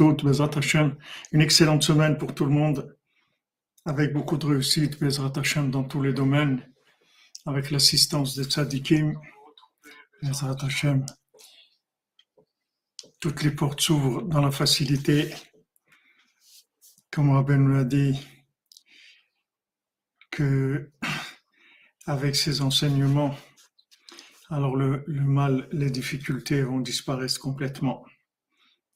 Une excellente semaine pour tout le monde, avec beaucoup de réussite, Bezrat Hashem, dans tous les domaines, avec l'assistance des tzadikim, Bezrat Hashem. Toutes les portes s'ouvrent dans la facilité. Comme Rabbi nous l'a dit, que avec ces enseignements, alors le mal, les difficultés vont disparaître complètement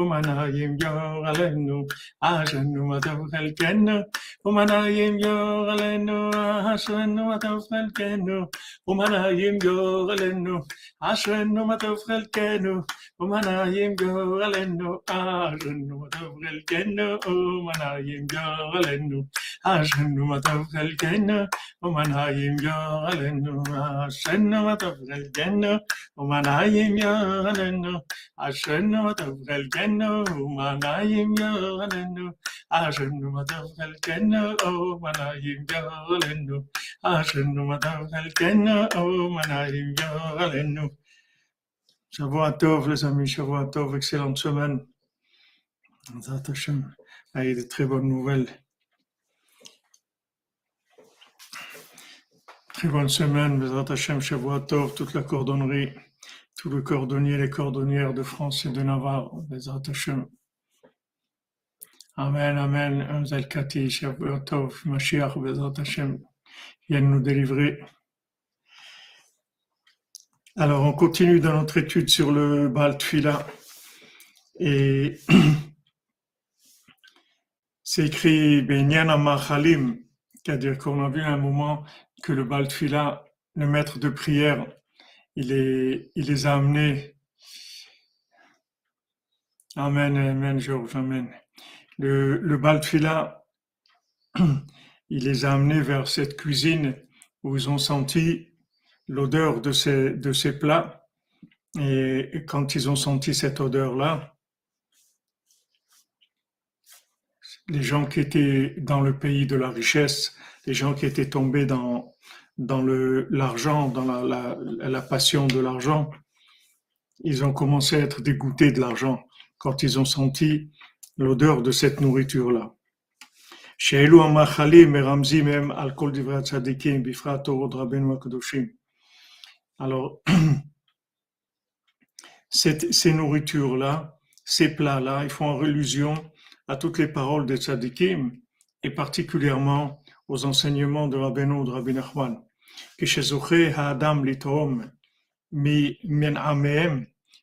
ומנעים יור עלינו, אשרנו מה טוב חלקנו, ומנעים יור עלינו, אשרנו מה טוב חלקנו, ומנעים יור עלינו, אשרנו מה טוב חלקנו, ומנעים יור עלינו, אשרנו מה טוב חלקנו, ומנעים יור עלינו, אשרנו מה טוב חלקנו, ומנעים יור עלינו, אשרנו מה טוב חלקנו, ומנעים יור עלינו, אשרנו מה טוב חלקנו, కన్ను Shavua Tov, les amis, Shavua Tov, excellente semaine. Ah, il de très bonnes nouvelles. Très bonne semaine, Bezrat Hashem, Shavua Tov, toute la cordonnerie tous les cordonniers, les cordonnières de France et de Navarre, Bezrat Hashem. Amen, Amen, Amzel Kati, Shavuot Tov, Mashiach, Bezrat Hashem, viennent nous délivrer. Alors, on continue dans notre étude sur le Baal Tfila. Et c'est écrit Benyan Amachalim, c'est-à-dire qu'on a vu un moment que le Baltfila, le maître de prière, il, les a amenés. Amen, Amen, Georges, Amen. Le, le Baltfila, il les a amenés vers cette cuisine où ils ont senti l'odeur de ces, de ces plats. Et quand ils ont senti cette odeur-là, les gens qui étaient dans le pays de la richesse, les gens qui étaient tombés dans, dans l'argent, dans la, passion de l'argent, ils ont commencé à être dégoûtés de l'argent quand ils ont senti l'odeur de cette nourriture-là. Alors, ces nourritures-là, ces plats-là, ils font allusion à toutes les paroles des tzadikim et particulièrement aux enseignements de de Rabbi Nachman.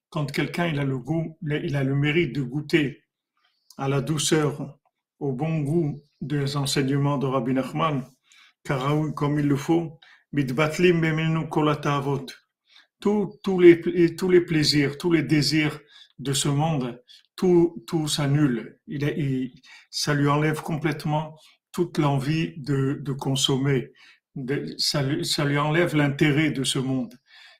Quand quelqu'un a le goût, il a le mérite de goûter à la douceur, au bon goût des enseignements de Rabbi Nachman, comme il le faut, tous, tous, les, tous les plaisirs, tous les désirs de ce monde, tout, tout s'annule. Il, ça lui enlève complètement toute l'envie de, consommer. De, ça, lui, ça lui enlève l'intérêt de ce monde.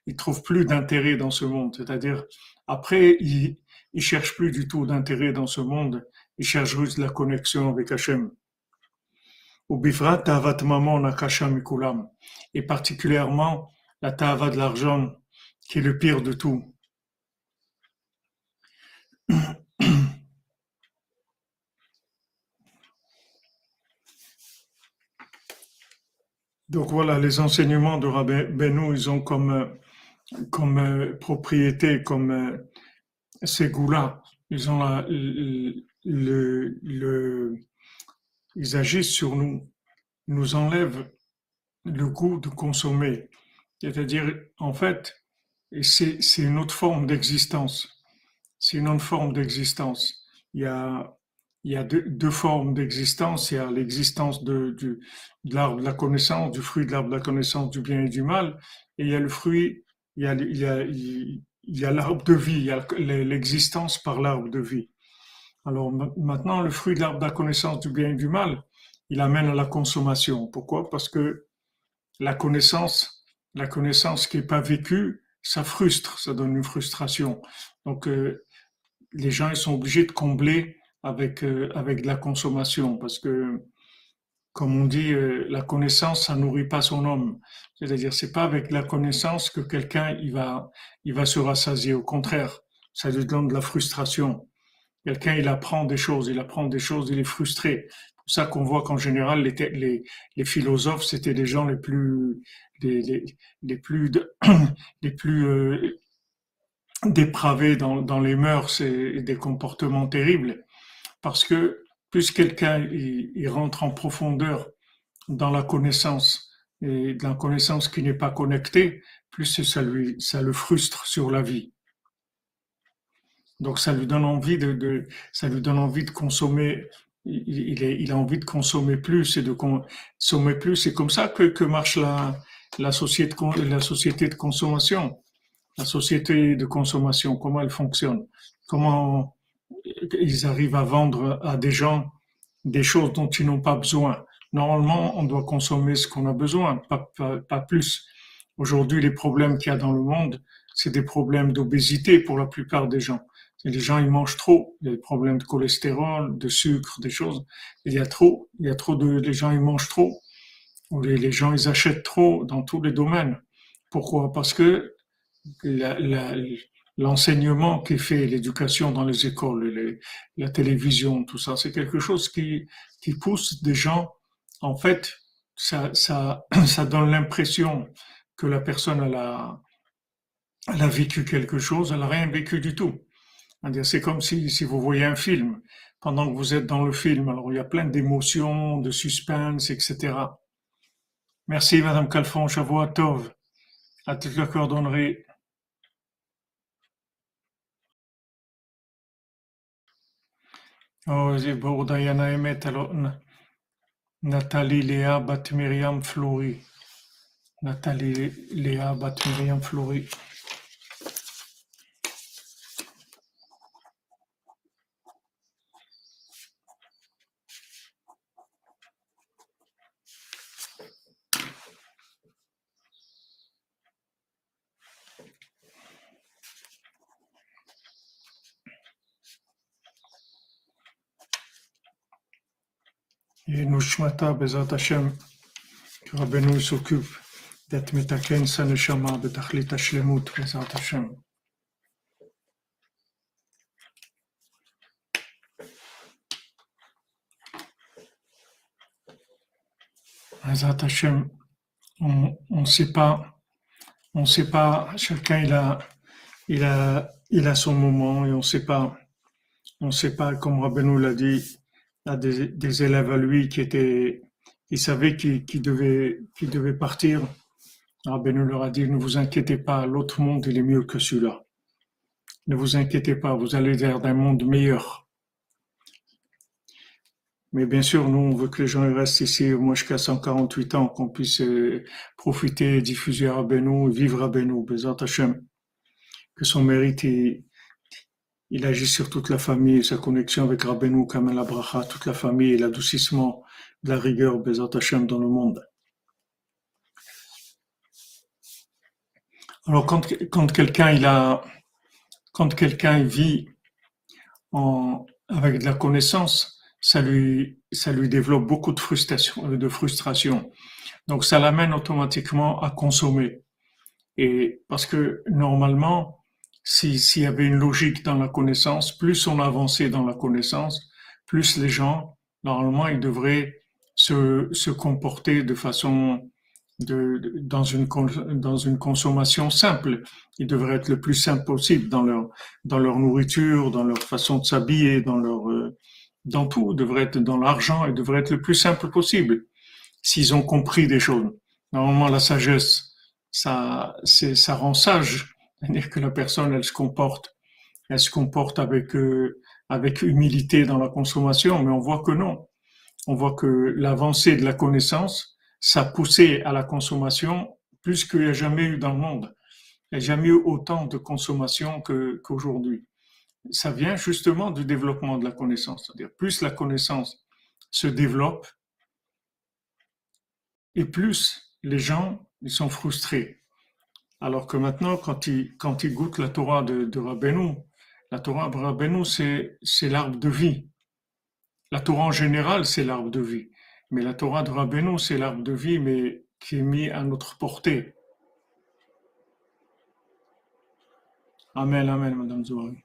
Il trouve plus d'intérêt dans ce monde. C'est-à-dire, après, il, il cherche plus du tout d'intérêt dans ce monde. Il cherche juste la connexion avec Hachem. Et particulièrement la tava de l'argent, qui est le pire de tout. Donc voilà, les enseignements de Rabbi Benou, ils ont comme, comme euh, propriété, comme euh, ces goûts-là, ils ont la, le, le, ils agissent sur nous, nous enlèvent le goût de consommer. C'est-à-dire, en fait, c'est une autre forme d'existence. C'est une autre forme d'existence. Il y a, il y a deux, formes d'existence. Il y a l'existence de, l'arbre de la connaissance, du fruit de l'arbre de la connaissance du bien et du mal. Et il y a le fruit, il y a l'arbre de vie, il y a l'existence par l'arbre de vie. Alors maintenant, le fruit de l'arbre de la connaissance du bien et du mal, il amène à la consommation. Pourquoi? Parce que la connaissance, La connaissance qui n'est pas vécue, ça frustre, ça donne une frustration. Donc, euh, les gens ils sont obligés de combler avec, euh, avec de la consommation parce que, comme on dit, euh, la connaissance, ça nourrit pas son homme. C'est-à-dire, c'est pas avec la connaissance que quelqu'un il va, il va se rassasier. Au contraire, ça lui donne de la frustration. Quelqu'un, il apprend des choses, il apprend des choses, il est frustré. C'est pour ça qu'on voit qu'en général, les, les, les philosophes, c'était les gens les plus, les, les, les plus, les plus euh, dépravés dans, dans les mœurs et, des comportements terribles. Parce que plus quelqu'un il, rentre en profondeur dans la connaissance et dans la connaissance qui n'est pas connectée, plus ça lui, ça le frustre sur la vie. Donc ça lui donne envie de, de ça lui donne envie de consommer. Il, il, est, il, a envie de consommer plus et de consommer plus. C'est comme ça que, que marche la, la société, la société de consommation. La société de consommation, comment elle fonctionne, comment ils arrivent à vendre à des gens des choses dont ils n'ont pas besoin. Normalement, on doit consommer ce qu'on a besoin, pas, plus. Aujourd'hui, les problèmes qu'il y a dans le monde, c'est des problèmes d'obésité pour la plupart des gens. Les gens, ils mangent trop. Il y a des problèmes de cholestérol, de sucre, des choses. Il y a trop. Il y a trop de, les gens, ils mangent trop. Les, gens, ils achètent trop dans tous les domaines. Pourquoi? Parce que l'enseignement qui fait l'éducation dans les écoles, les, la télévision, tout ça, c'est quelque chose qui, qui pousse des gens, en fait, ça, ça, ça donne l'impression que la personne, elle a, elle a vécu quelque chose, elle n'a rien vécu du tout. C'est comme si, si vous voyez un film, pendant que vous êtes dans le film, alors il y a plein d'émotions, de suspense, etc. Merci Madame Calfon, Shavuot Tov, à toute la cordonnerie. Oh, Bourdayana Emet, alors Nathalie Léa Bat Myriam Flori. Nathalie Léa Bat Myriam. Et que s'occupe d'être metaken sa neshama betachlit hashlemut Bezat Hashem. Bezat Hashem, on ne sait pas, on sait pas, chacun il a, il a, il a son moment et on sait pas, on sait pas, comme Rabbeinu l'a dit, a des, des, élèves à lui qui étaient, ils savaient qu'ils qu devaient, partir. Alors Benoît leur a dit, ne vous inquiétez pas, l'autre monde, il est mieux que celui-là. Ne vous inquiétez pas, vous allez vers un monde meilleur. Mais bien sûr, nous, on veut que les gens restent ici, moi jusqu'à 148 ans, qu'on puisse euh, profiter, diffuser à Benoît, vivre à Benoît. Que son mérite, il agit sur toute la famille, sa connexion avec Rabbeinu, Kamel Abraha, toute la famille et l'adoucissement de la rigueur Bezat Hashem dans le monde. Alors quand, quand quelqu'un il a, quand quelqu'un vit en, avec de la connaissance, ça lui, ça lui développe beaucoup de frustration, de frustration. Donc ça l'amène automatiquement à consommer. Et parce que normalement, s'il y avait une logique dans la connaissance, plus on avançait dans la connaissance, plus les gens, normalement, ils devraient se, se comporter de façon de, dans, une, dans une consommation simple. Ils devraient être le plus simple possible dans leur, dans leur nourriture, dans leur façon de s'habiller, dans leur, euh, dans tout. Ils devraient être dans l'argent, ils devraient être le plus simple possible. S'ils ont compris des choses. Normalement, la sagesse, ça, c'est, ça rend sage c'est-à-dire que la personne, elle se comporte, elle se comporte avec, euh, avec humilité dans la consommation, mais on voit que non. On voit que l'avancée de la connaissance, ça poussé à la consommation plus qu'il n'y a jamais eu dans le monde. Il n'y a jamais eu autant de consommation qu'aujourd'hui. ça vient justement du développement de la connaissance. C'est-à-dire, plus la connaissance se développe, et plus les gens ils sont frustrés. Alors que maintenant, quand il, quand il goûte la Torah de, de la Torah de Rabbeinu, c'est, c'est l'arbre de vie. La Torah en général, c'est l'arbre de vie. Mais la Torah de Rabbeinu, c'est l'arbre de vie, mais qui est mis à notre portée. Amen, amen, Madame Zouari.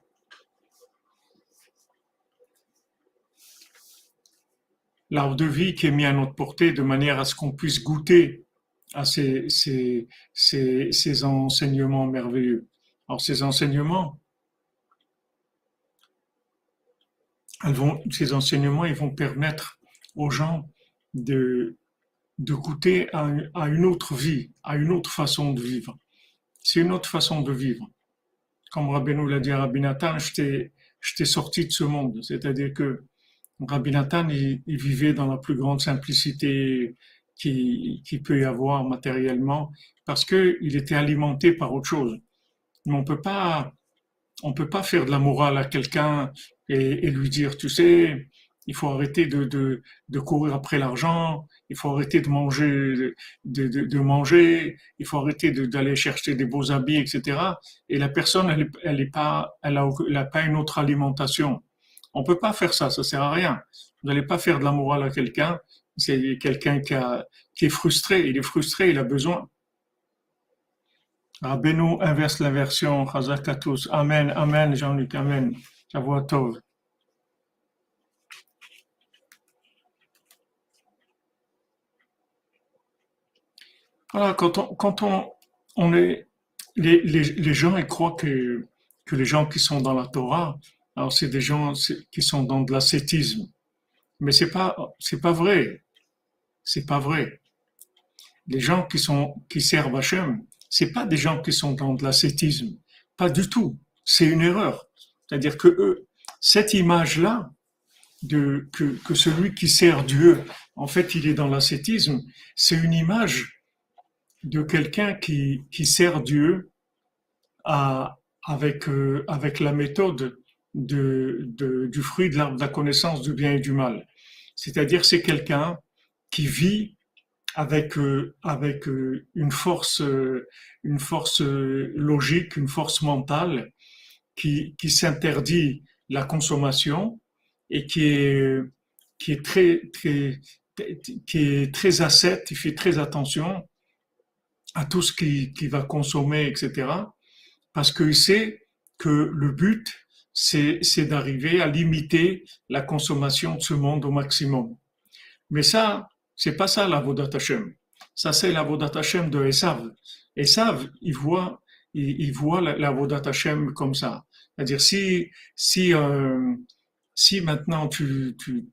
L'arbre de vie qui est mis à notre portée de manière à ce qu'on puisse goûter à ces, enseignements merveilleux. Alors ces enseignements, vont, ces enseignements, ils vont permettre aux gens de, de à, une autre vie, à une autre façon de vivre. C'est une autre façon de vivre. Comme Rabbeinu l'a dit à Rabbi Nathan, je t'ai sorti de ce monde. C'est-à-dire que Rabbi Nathan, il, vivait dans la plus grande simplicité qui, peut y avoir matériellement parce qu'il était alimenté par autre chose. Mais on peut pas, on peut pas faire de la morale à quelqu'un et, lui dire, tu sais, il faut arrêter de, de, courir après l'argent, il faut arrêter de manger, de, de, manger, il faut arrêter d'aller chercher des beaux habits, etc. Et la personne, elle, elle pas, elle elle pas une autre alimentation. On peut pas faire ça, ça sert à rien. Vous n'allez pas faire de la morale à quelqu'un. C'est quelqu'un qui, est frustré. Il est frustré, il a besoin. Rabbeinu inverse l'inversion. Chazakatus. Amen, amen, Jean-Luc, amen. Tov. Voilà, quand on, quand on, on est, les, les, les gens, ils croient que, que les gens qui sont dans la Torah, alors c'est des gens qui sont dans de l'ascétisme. Mais c'est pas, c'est pas vrai. C'est pas vrai. Les gens qui sont, qui servent Hachem, c'est pas des gens qui sont dans de l'ascétisme. Pas du tout. C'est une erreur. C'est-à-dire que cette image-là, de, que, que celui qui sert Dieu, en fait, il est dans l'ascétisme, c'est une image de quelqu'un qui, qui sert Dieu avec, euh, avec la méthode de, de, du fruit de l'arbre de la connaissance du bien et du mal. C'est-à-dire c'est quelqu'un qui vit avec, euh, avec euh, une force, euh, une force logique, une force mentale qui, qui s'interdit la consommation et qui est, qui est très, très, qui est très ascète, il fait très attention à tout ce qu'il qui va consommer, etc. Parce qu'il sait que le but, c'est d'arriver à limiter la consommation de ce monde au maximum. Mais ça, c'est pas ça la Vodat Hashem. Ça, c'est la Vodat Hashem de Esav. Esav, il voit, il, il voit la, la Vodat Hashem comme ça. C'est-à-dire, si, si, euh, si maintenant tu, tu,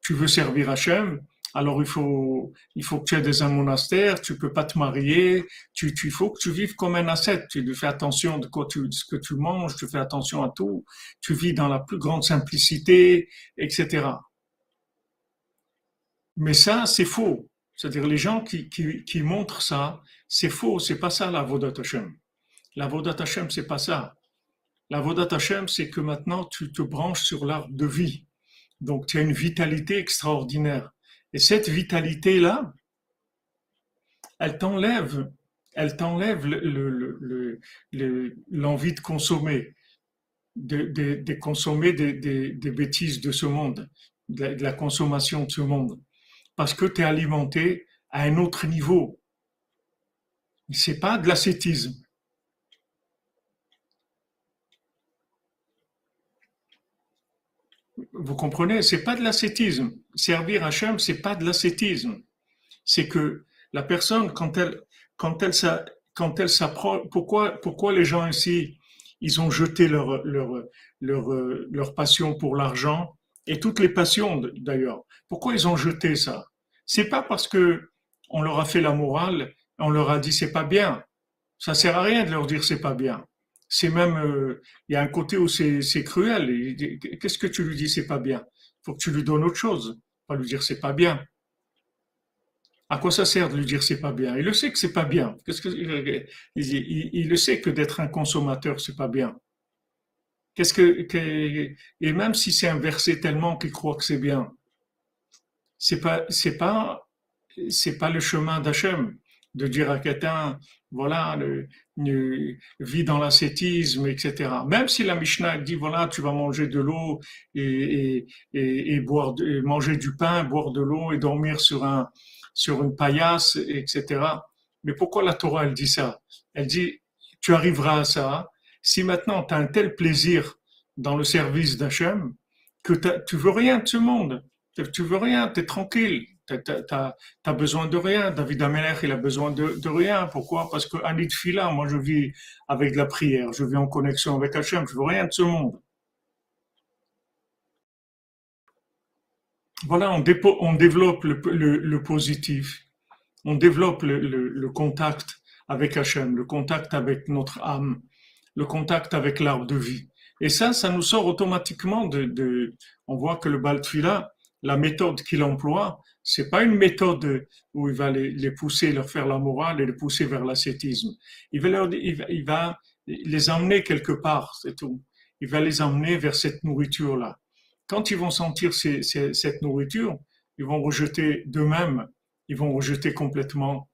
tu veux servir Hashem, alors il faut, il faut que tu aies dans un monastère, tu peux pas te marier, tu, tu, il faut que tu vives comme un ascète, tu fais attention de quoi tu, ce que tu manges, tu fais attention à tout, tu vis dans la plus grande simplicité, etc. Mais ça, c'est faux. C'est-à-dire les gens qui, montrent ça, c'est faux, c'est pas ça la Vodat Hashem. La Vodat Hashem, c'est pas ça. La Vodat Hashem, c'est que maintenant tu te branches sur l'arbre de vie. Donc tu as une vitalité extraordinaire. Et cette vitalité-là, elle t'enlève, elle t'enlève l'envie de consommer, de, consommer des, bêtises de ce monde, de, la consommation de ce monde, parce que tu es alimenté à un autre niveau. C'est pas de l'ascétisme. Vous comprenez, c'est pas de l'ascétisme. Servir Hachem, c'est pas de l'ascétisme. C'est que la personne, quand elle, quand elle, quand elle s'approche, pourquoi, pourquoi les gens ici, ils ont jeté leur, leur, leur, leur passion pour l'argent? Et toutes les passions d'ailleurs. Pourquoi ils ont jeté ça? C'est pas parce que on leur a fait la morale, on leur a dit c'est pas bien. Ça sert à rien de leur dire c'est pas bien c'est même, euh, il y a un côté où c'est cruel. Qu'est-ce que tu lui dis, c'est pas bien? Faut que tu lui donnes autre chose, pas lui dire c'est pas bien. À quoi ça sert de lui dire c'est pas bien? Il le sait que c'est pas bien. Il, il, le sait que d'être un consommateur c'est pas bien. Et même si c'est inversé tellement qu'il croit que c'est bien, c'est pas c'est pas c'est pas le chemin d'Hachem. de dire à quelqu'un, voilà, le, vit dans l'ascétisme, etc. Même si la Mishnah dit, voilà, tu vas manger de l'eau et, et, et, boire, manger du pain, boire de l'eau et dormir sur un, sur une paillasse, etc. Mais pourquoi la Torah, elle dit ça? Elle dit, tu arriveras à ça si maintenant tu as un tel plaisir dans le service d'Hachem que tu veux rien de ce monde. Tu veux rien, tu es tranquille. Tu n'as besoin de rien. David Amelech, il a besoin de, rien. Pourquoi? Parce que de Fila, moi je vis avec la prière, je vis en connexion avec Hachem, je veux rien de ce monde. Voilà, on, développe le, positif, on développe le, contact avec Hachem, le contact avec notre âme, le contact avec l'arbre de vie. Et ça, ça nous sort automatiquement de, on voit que le Baltfila, la méthode qu'il emploie, c'est pas une méthode où il va les, pousser, leur faire la morale et les pousser vers l'ascétisme. Il va leur, il va, les emmener quelque part, c'est tout. Il va les emmener vers cette nourriture-là. Quand ils vont sentir cette nourriture, ils vont rejeter d'eux-mêmes, ils vont rejeter complètement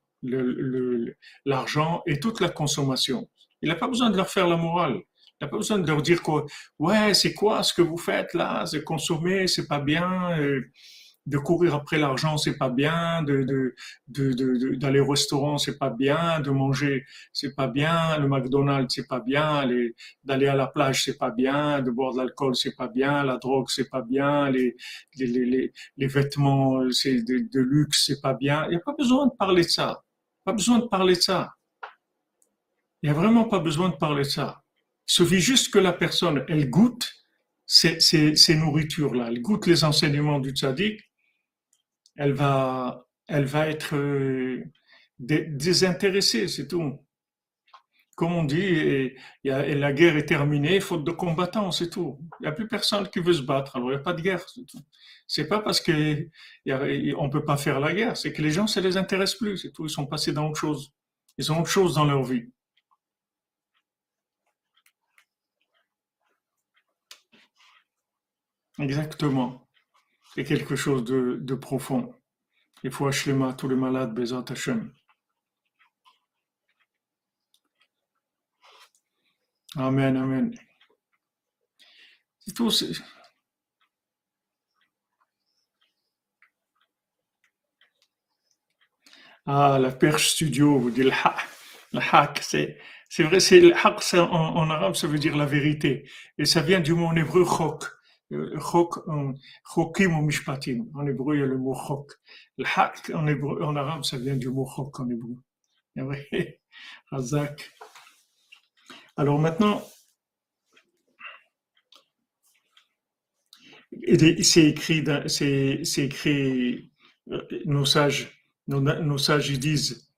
l'argent et toute la consommation. Il n'a pas besoin de leur faire la morale. Il n'a pas besoin de leur dire quoi. Ouais, c'est quoi ce que vous faites là C'est consommer, c'est pas bien. Euh, de courir après l'argent, c'est pas bien. D'aller au restaurant, c'est pas bien. De manger, c'est pas bien. Le McDonald's, c'est pas bien. D'aller à la plage, c'est pas bien. De boire de l'alcool, c'est pas bien. La drogue, c'est pas bien. Les vêtements, de, de luxe, c'est pas bien. Il n'y a pas besoin de parler de ça. Pas besoin de parler de ça. Il n'y a vraiment pas besoin de parler de ça. Il suffit juste que la personne, elle goûte ces, nourritures-là, elle goûte les enseignements du tzaddik, elle va, elle va être euh, désintéressée, c'est tout. Comme on dit, la guerre est terminée, faute de combattants, c'est tout. Il n'y a plus personne qui veut se battre, alors il n'y a pas de guerre, c'est tout. Pas parce qu'on ne peut pas faire la guerre, c'est que les gens, ça les intéresse plus, c'est tout. Ils sont passés dans autre chose. Ils ont autre chose dans leur vie. Exactement. C'est quelque chose de, profond. Il faut à tous les malades, Bezat Hashem. Amen, amen. C'est tout. Ah, la perche studio, vous dites le haq. C'est, c'est vrai, c'est le haq en, en, arabe, ça veut dire la vérité. Et ça vient du mot en hébreu chok. Chok, chokim ou mishpatim. En hébreu, il y a le mot chok. Le haq en, hébreu, en arabe, ça vient du mot chok en hébreu. Razak. Alors maintenant, c'est écrit, c'est écrit, nos sages nos, sages disent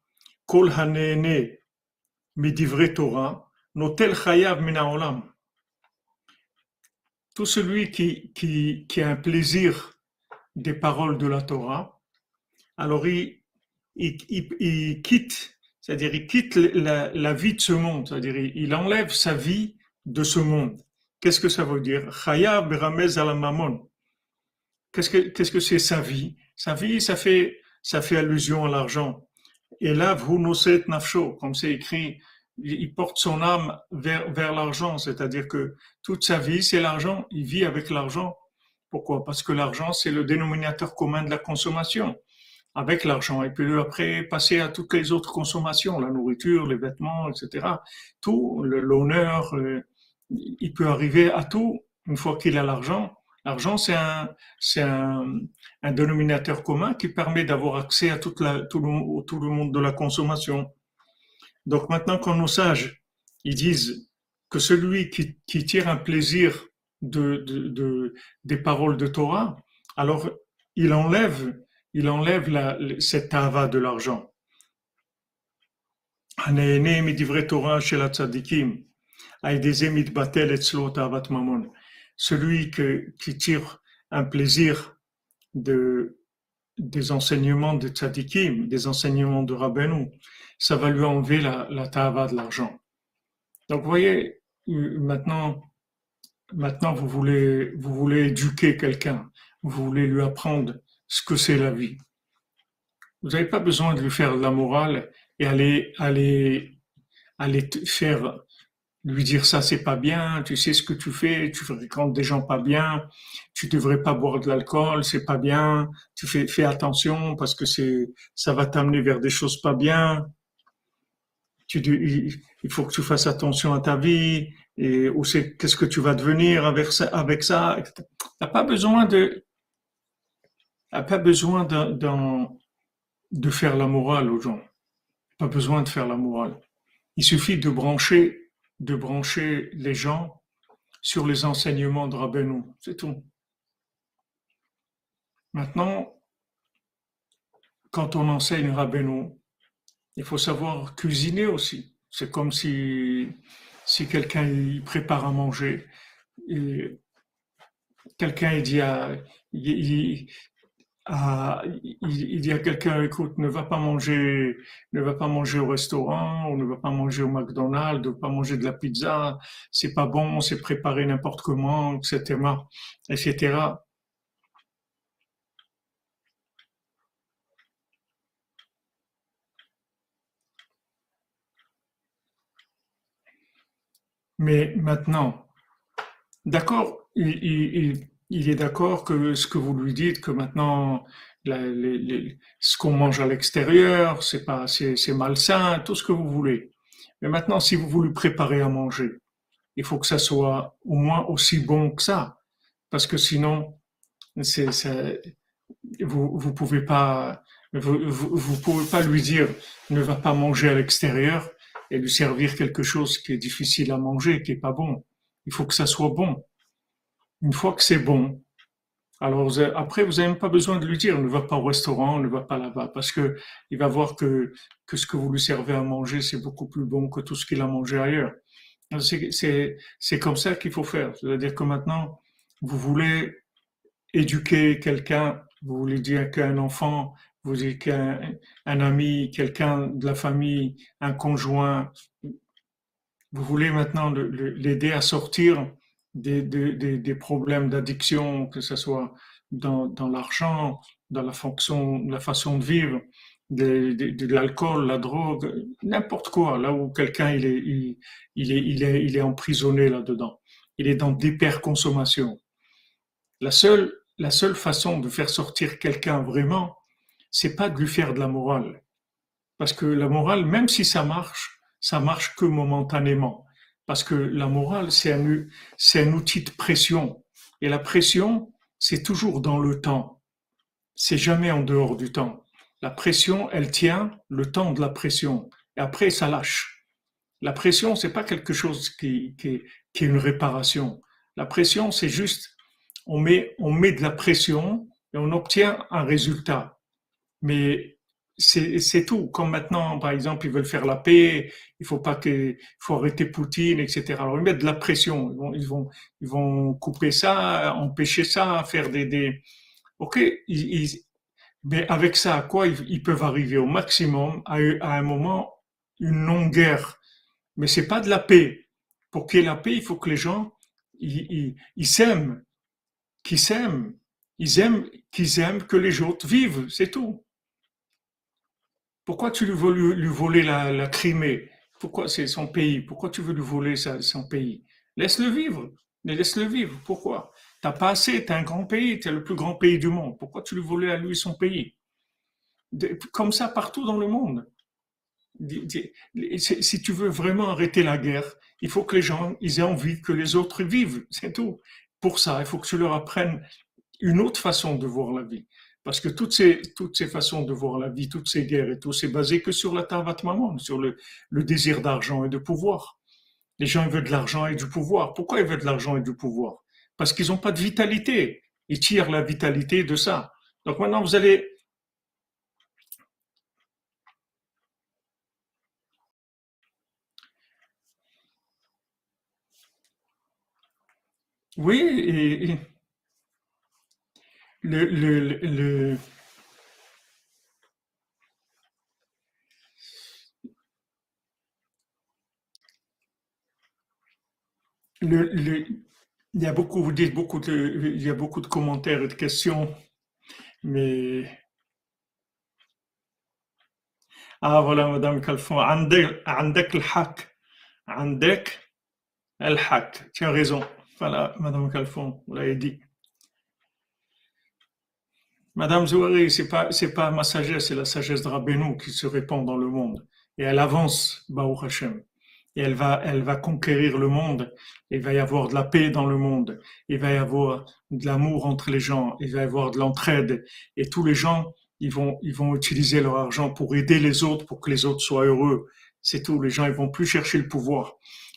Kol hanene midivre Torah, notel chayav olam. Tout celui qui, qui, qui, a un plaisir des paroles de la Torah, alors il, il, il, quitte, c'est-à-dire il quitte la, la, vie de ce monde, c'est-à-dire il, enlève sa vie de ce monde. Qu'est-ce que ça veut dire? Chayav beramez al mamon. Qu'est-ce que qu'est-ce que c'est sa vie? Sa vie, ça fait ça fait allusion à l'argent. Et là, vous nafsho, comme c'est écrit, il porte son âme vers, vers l'argent, c'est-à-dire que toute sa vie, c'est l'argent, il vit avec l'argent. Pourquoi? Parce que l'argent, c'est le dénominateur commun de la consommation. Avec l'argent, et puis après, passer à toutes les autres consommations, la nourriture, les vêtements, etc. Tout, l'honneur, euh, il peut arriver à tout une fois qu'il a l'argent. L'argent, c'est un, c'est un, un, dénominateur commun qui permet d'avoir accès à tout, le, tout le monde de la consommation. Donc maintenant, quand nos sages, ils disent que celui qui, tire un plaisir de, de, de, des paroles de Torah, alors il enlève, il enlève cette ava de l'argent. Celui qui tire un plaisir de, des enseignements de tzadikim, des enseignements de Rabbeinu, ça va lui enlever la, la de l'argent. Donc, vous voyez, maintenant, maintenant vous voulez, vous voulez éduquer quelqu'un, vous voulez lui apprendre ce que c'est la vie. Vous n'avez pas besoin de lui faire de la morale et aller, aller, aller faire, lui dire ça c'est pas bien, tu sais ce que tu fais, tu fréquentes des gens pas bien, tu devrais pas boire de l'alcool, c'est pas bien, tu fais, fais attention parce que c'est, ça va t'amener vers des choses pas bien. Il faut que tu fasses attention à ta vie et où c'est, qu'est-ce que tu vas devenir avec ça, avec ça. T'as pas besoin de, pas besoin de, de faire la morale aux gens. Pas besoin de faire la morale. Il suffit de brancher, de brancher les gens sur les enseignements de Rabbeinu. C'est tout. Maintenant, quand on enseigne Rabbeinu, il faut savoir cuisiner aussi. C'est comme si, si quelqu'un prépare à manger. Quelqu'un dit à, il, dit à quelqu'un, écoute, ne va pas manger, ne va pas manger au restaurant, ou ne va pas manger au McDonald's, ne va pas manger de la pizza, c'est pas bon, c'est préparé n'importe comment, etc., etc. Mais maintenant, d'accord, il, est d'accord que ce que vous lui dites, que maintenant, ce qu'on mange à l'extérieur, c'est pas, c'est, malsain, tout ce que vous voulez. Mais maintenant, si vous voulez préparer à manger, il faut que ça soit au moins aussi bon que ça, parce que sinon, vous, vous pouvez pas, vous, pouvez pas lui dire ne va pas manger à l'extérieur et lui servir quelque chose qui est difficile à manger, qui est pas bon. Il faut que ça soit bon. Une fois que c'est bon, alors après, vous n'avez même pas besoin de lui dire ne va pas au restaurant, ne va pas là-bas, parce que il va voir que, que ce que vous lui servez à manger, c'est beaucoup plus bon que tout ce qu'il a mangé ailleurs. C'est comme ça qu'il faut faire. C'est-à-dire que maintenant, vous voulez éduquer quelqu'un, vous voulez dire qu'un enfant, vous dites qu'un un ami, quelqu'un de la famille, un conjoint, vous voulez maintenant l'aider à sortir des, problèmes d'addiction, que ce soit dans, l'argent, dans la façon de vivre, de, l'alcool, la drogue, n'importe quoi, là où quelqu'un il est, emprisonné là-dedans. Il est dans d'hyperconsommation. La seule, la seule façon de faire sortir quelqu'un vraiment, c'est pas de lui faire de la morale. Parce que la morale, même si ça marche, ça marche que momentanément. Parce que la morale, c'est un, un outil de pression. Et la pression, c'est toujours dans le temps. C'est jamais en dehors du temps. La pression, elle tient le temps de la pression. Et après, ça lâche. La pression, c'est pas quelque chose qui, qui, qui est une réparation. La pression, c'est juste, on met, on met de la pression et on obtient un résultat. Mais c'est tout. Comme maintenant, par exemple, ils veulent faire la paix, il faut pas que, faut arrêter Poutine, etc. Alors ils mettent de la pression. Ils vont, ils vont, ils vont couper ça, empêcher ça, faire des, des. Ok, mais avec ça, à quoi ils, peuvent arriver au maximum à, un moment une non-guerre. Mais c'est pas de la paix. Pour qu'il y ait la paix, il faut que les gens ils s'aiment, qu'ils s'aiment, ils aiment, qu'ils aiment que les autres vivent, c'est tout. Pourquoi tu veux lui, voler la, Crimée? Pourquoi c'est son pays? Pourquoi tu veux lui voler son pays? Laisse-le vivre. Mais laisse-le vivre. Pourquoi? T'as pas assez. T'es un grand pays. T'es le plus grand pays du monde. Pourquoi tu lui volais à lui son pays? Comme ça partout dans le monde. Si tu veux vraiment arrêter la guerre, il faut que les gens aient envie que les autres vivent. C'est tout. Pour ça, il faut que tu leur apprennes une autre façon de voir la vie. Parce que toutes ces, toutes ces façons de voir la vie, toutes ces guerres et tout, c'est basé que sur la tavat maman, sur le, le désir d'argent et de pouvoir. Les gens veulent de l'argent et du pouvoir. Pourquoi ils veulent de l'argent et du pouvoir? Parce qu'ils n'ont pas de vitalité. Ils tirent la vitalité de ça. Donc maintenant, vous allez... Oui, et, le, le, le, le, il y a beaucoup, vous dites beaucoup de, il y a beaucoup de commentaires et de questions, mais Ah voilà, Madame Calfon. Andek el-haq. Andek el-haq. Tu as raison. Voilà, Madame Calfon, vous l'avez dit. Madame Zouari, c'est pas, c'est pas ma sagesse, c'est la sagesse de Rabbeinu qui se répand dans le monde. Et elle avance, Baruch Hashem. Et elle va, elle va conquérir le monde. Il va y avoir de la paix dans le monde. Il va y avoir de l'amour entre les gens. Il va y avoir de l'entraide. Et tous les gens, ils vont, ils vont utiliser leur argent pour aider les autres, pour que les autres soient heureux. C'est tout. Les gens, ils vont plus chercher le pouvoir.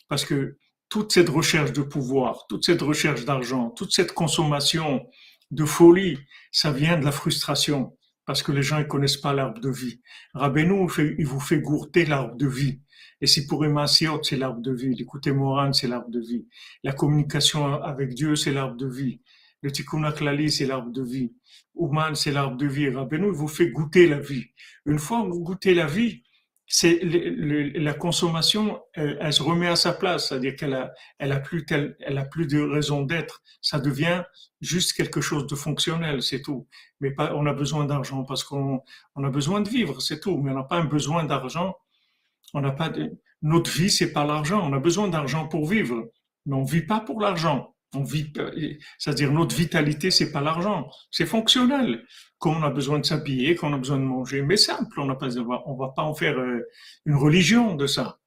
Parce que toute cette recherche de pouvoir, toute cette recherche d'argent, toute cette consommation, de folie, ça vient de la frustration, parce que les gens ne connaissent pas l'arbre de vie. Rabbeinu, il vous fait goûter l'arbre de vie. Et si pour Emmanuel, c'est l'arbre de vie. L'écouter Moran, c'est l'arbre de vie. La communication avec Dieu, c'est l'arbre de vie. Le Tikkun Aklali, c'est l'arbre de vie. Ouman, c'est l'arbre de vie. Rabbeinu, il vous fait goûter la vie. Une fois que vous goûtez la vie, c'est la consommation, elle, se remet à sa place, c'est-à-dire qu'elle a, elle a plus elle a plus de raison d'être. Ça devient juste quelque chose de fonctionnel, c'est tout. Mais pas, on a besoin d'argent parce qu'on on a besoin de vivre, c'est tout. Mais on n'a pas un besoin d'argent. On n'a pas de, notre vie, c'est pas l'argent. On a besoin d'argent pour vivre, mais on vit pas pour l'argent. On vit, c'est-à-dire notre vitalité, c'est pas l'argent, c'est fonctionnel. Quand on a besoin de s'habiller, quand on a besoin de manger, mais simple, on n'a pas, on va pas en faire euh, une religion de ça.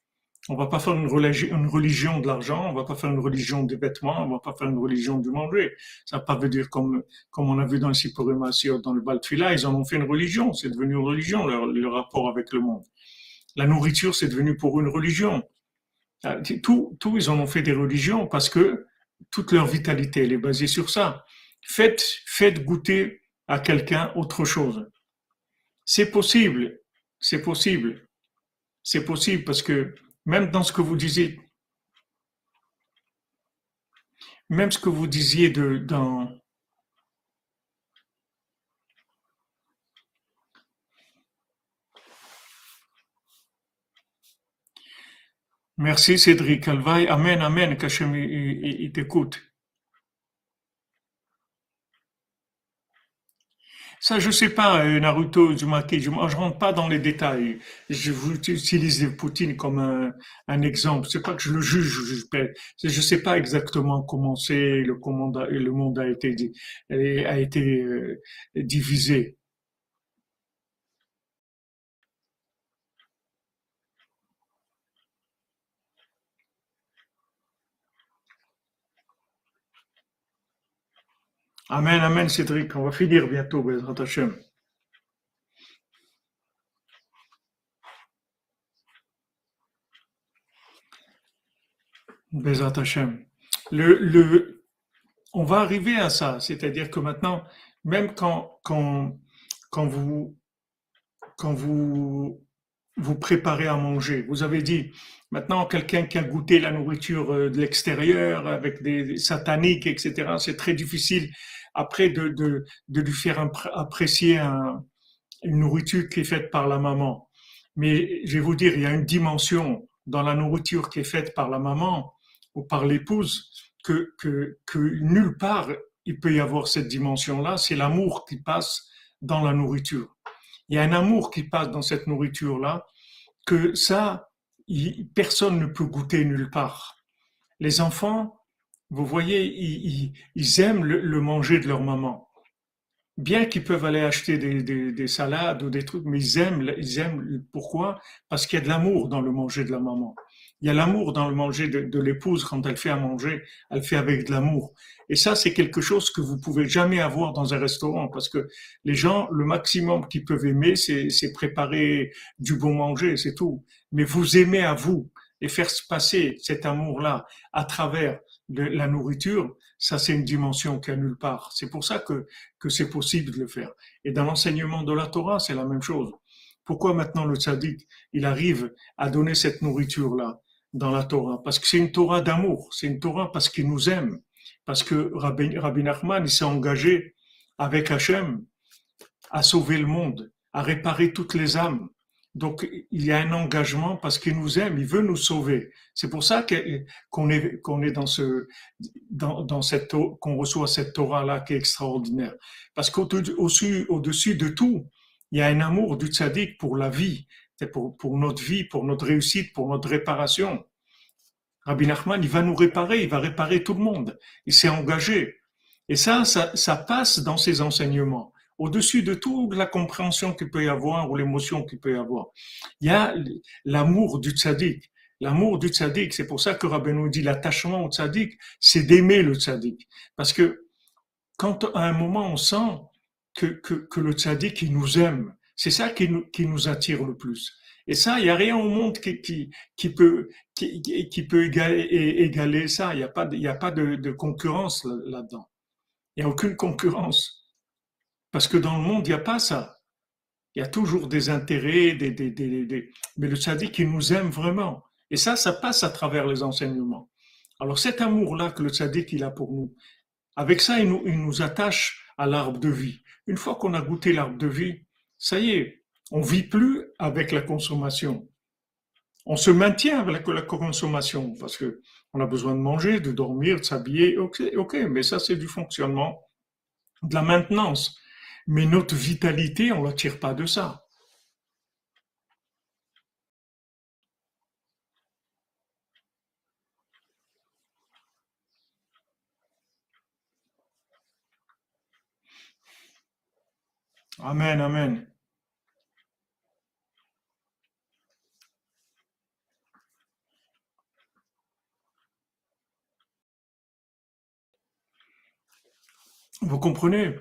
On va pas faire une religion, une religion de l'argent, on va pas faire une religion des vêtements, on va pas faire une religion du manger. Ça ne pas dire comme, comme on a vu dans le Sipurima dans le Baltfila, ils en ont fait une religion, c'est devenu une religion, leur, leur rapport avec le monde. La nourriture, c'est devenu pour une religion. Euh, tout, tout, ils en ont fait des religions parce que toute leur vitalité, elle est basée sur ça. Faites, faites goûter à quelqu'un autre chose. C'est possible, c'est possible, c'est possible parce que même dans ce que vous disiez, même ce que vous disiez de, dans, Merci Cédric Alvaï. Amen, Amen, qu'Hachem il, t'écoute. Ça, je sais pas, euh, Naruto, je ne rentre pas dans les détails. Je vous utilise Poutine comme un, un exemple. C'est pas que je le juge, je, ne sais pas exactement comment c'est, le, le monde a été, a été euh, divisé. Amen, Amen, Cédric. On va finir bientôt, Bezrat Hashem. On va arriver à ça, c'est-à-dire que maintenant, même quand, quand, quand vous, quand vous, vous préparez à manger, vous avez dit, maintenant, quelqu'un qui a goûté la nourriture euh, de l'extérieur avec des sataniques, etc., c'est très difficile après de, de, de lui faire apprécier un, une nourriture qui est faite par la maman. Mais je vais vous dire, il y a une dimension dans la nourriture qui est faite par la maman ou par l'épouse que, que, que nulle part il peut y avoir cette dimension-là. C'est l'amour qui passe dans la nourriture. Il y a un amour qui passe dans cette nourriture-là que ça, personne ne peut goûter nulle part. Les enfants, vous voyez, ils, aiment le, manger de leur maman. Bien qu'ils peuvent aller acheter des, salades ou des trucs, mais ils aiment, ils aiment. Pourquoi? Parce qu'il y a de l'amour dans le manger de la maman. Il y a l'amour dans le manger de, l'épouse quand elle fait à manger, elle fait avec de l'amour. Et ça, c'est quelque chose que vous pouvez jamais avoir dans un restaurant parce que les gens, le maximum qu'ils peuvent aimer, c'est préparer du bon manger, c'est tout. Mais vous aimez à vous et faire passer cet amour-là à travers la nourriture, ça c'est une dimension qui a nulle part. C'est pour ça que, que c'est possible de le faire. Et dans l'enseignement de la Torah, c'est la même chose. Pourquoi maintenant le tzaddik, il arrive à donner cette nourriture-là? Dans la Torah Parce que c'est une Torah d'amour, c'est une Torah parce qu'il nous aime, parce que Rabbi, Rabbi Nachman, s'est engagé avec Hachem à sauver le monde, à réparer toutes les âmes, donc, il y a un engagement parce qu'il nous aime, il veut nous sauver. C'est pour ça qu'on est, qu'on est dans ce, dans, dans cette, qu'on reçoit cette Torah-là qui est extraordinaire. Parce qu'au-dessus, au-dessus de tout, il y a un amour du tzaddik pour la vie. Pour, notre vie, pour notre réussite, pour notre réparation. Rabbi Nachman, il va nous réparer, il va réparer tout le monde. Il s'est engagé. Et ça, ça, ça passe dans ses enseignements. Au-dessus de toute la compréhension qu'il peut y avoir ou l'émotion qu'il peut y avoir. Il y a l'amour du tzaddik. L'amour du tzaddik, c'est pour ça que Rabbi nous dit l'attachement au tzaddik, c'est d'aimer le tzaddik. Parce que quand à un moment on sent que, que, que le tzaddik, il nous aime, c'est ça qui nous, attire le plus. Et ça, il n'y a rien au monde qui, peut, égaler, ça. Il n'y a pas, y a pas de, concurrence là-dedans. Il n'y a aucune concurrence. Parce que dans le monde, il n'y a pas ça. Il y a toujours des intérêts, des, des, des, mais le tzaddik, il nous aime vraiment. Et ça, ça passe à travers les enseignements. Alors cet amour-là que le tzaddik, il a pour nous, avec ça, il nous attache à l'arbre de vie. Une fois qu'on a goûté l'arbre de vie, ça y est, on vit plus avec la consommation. On se maintient avec la, consommation parce que on a besoin de manger, de dormir, de s'habiller. Ok, mais ça c'est du fonctionnement, de la maintenance. Mais notre vitalité, on la tire pas de ça. Amen, amen. Vous comprenez?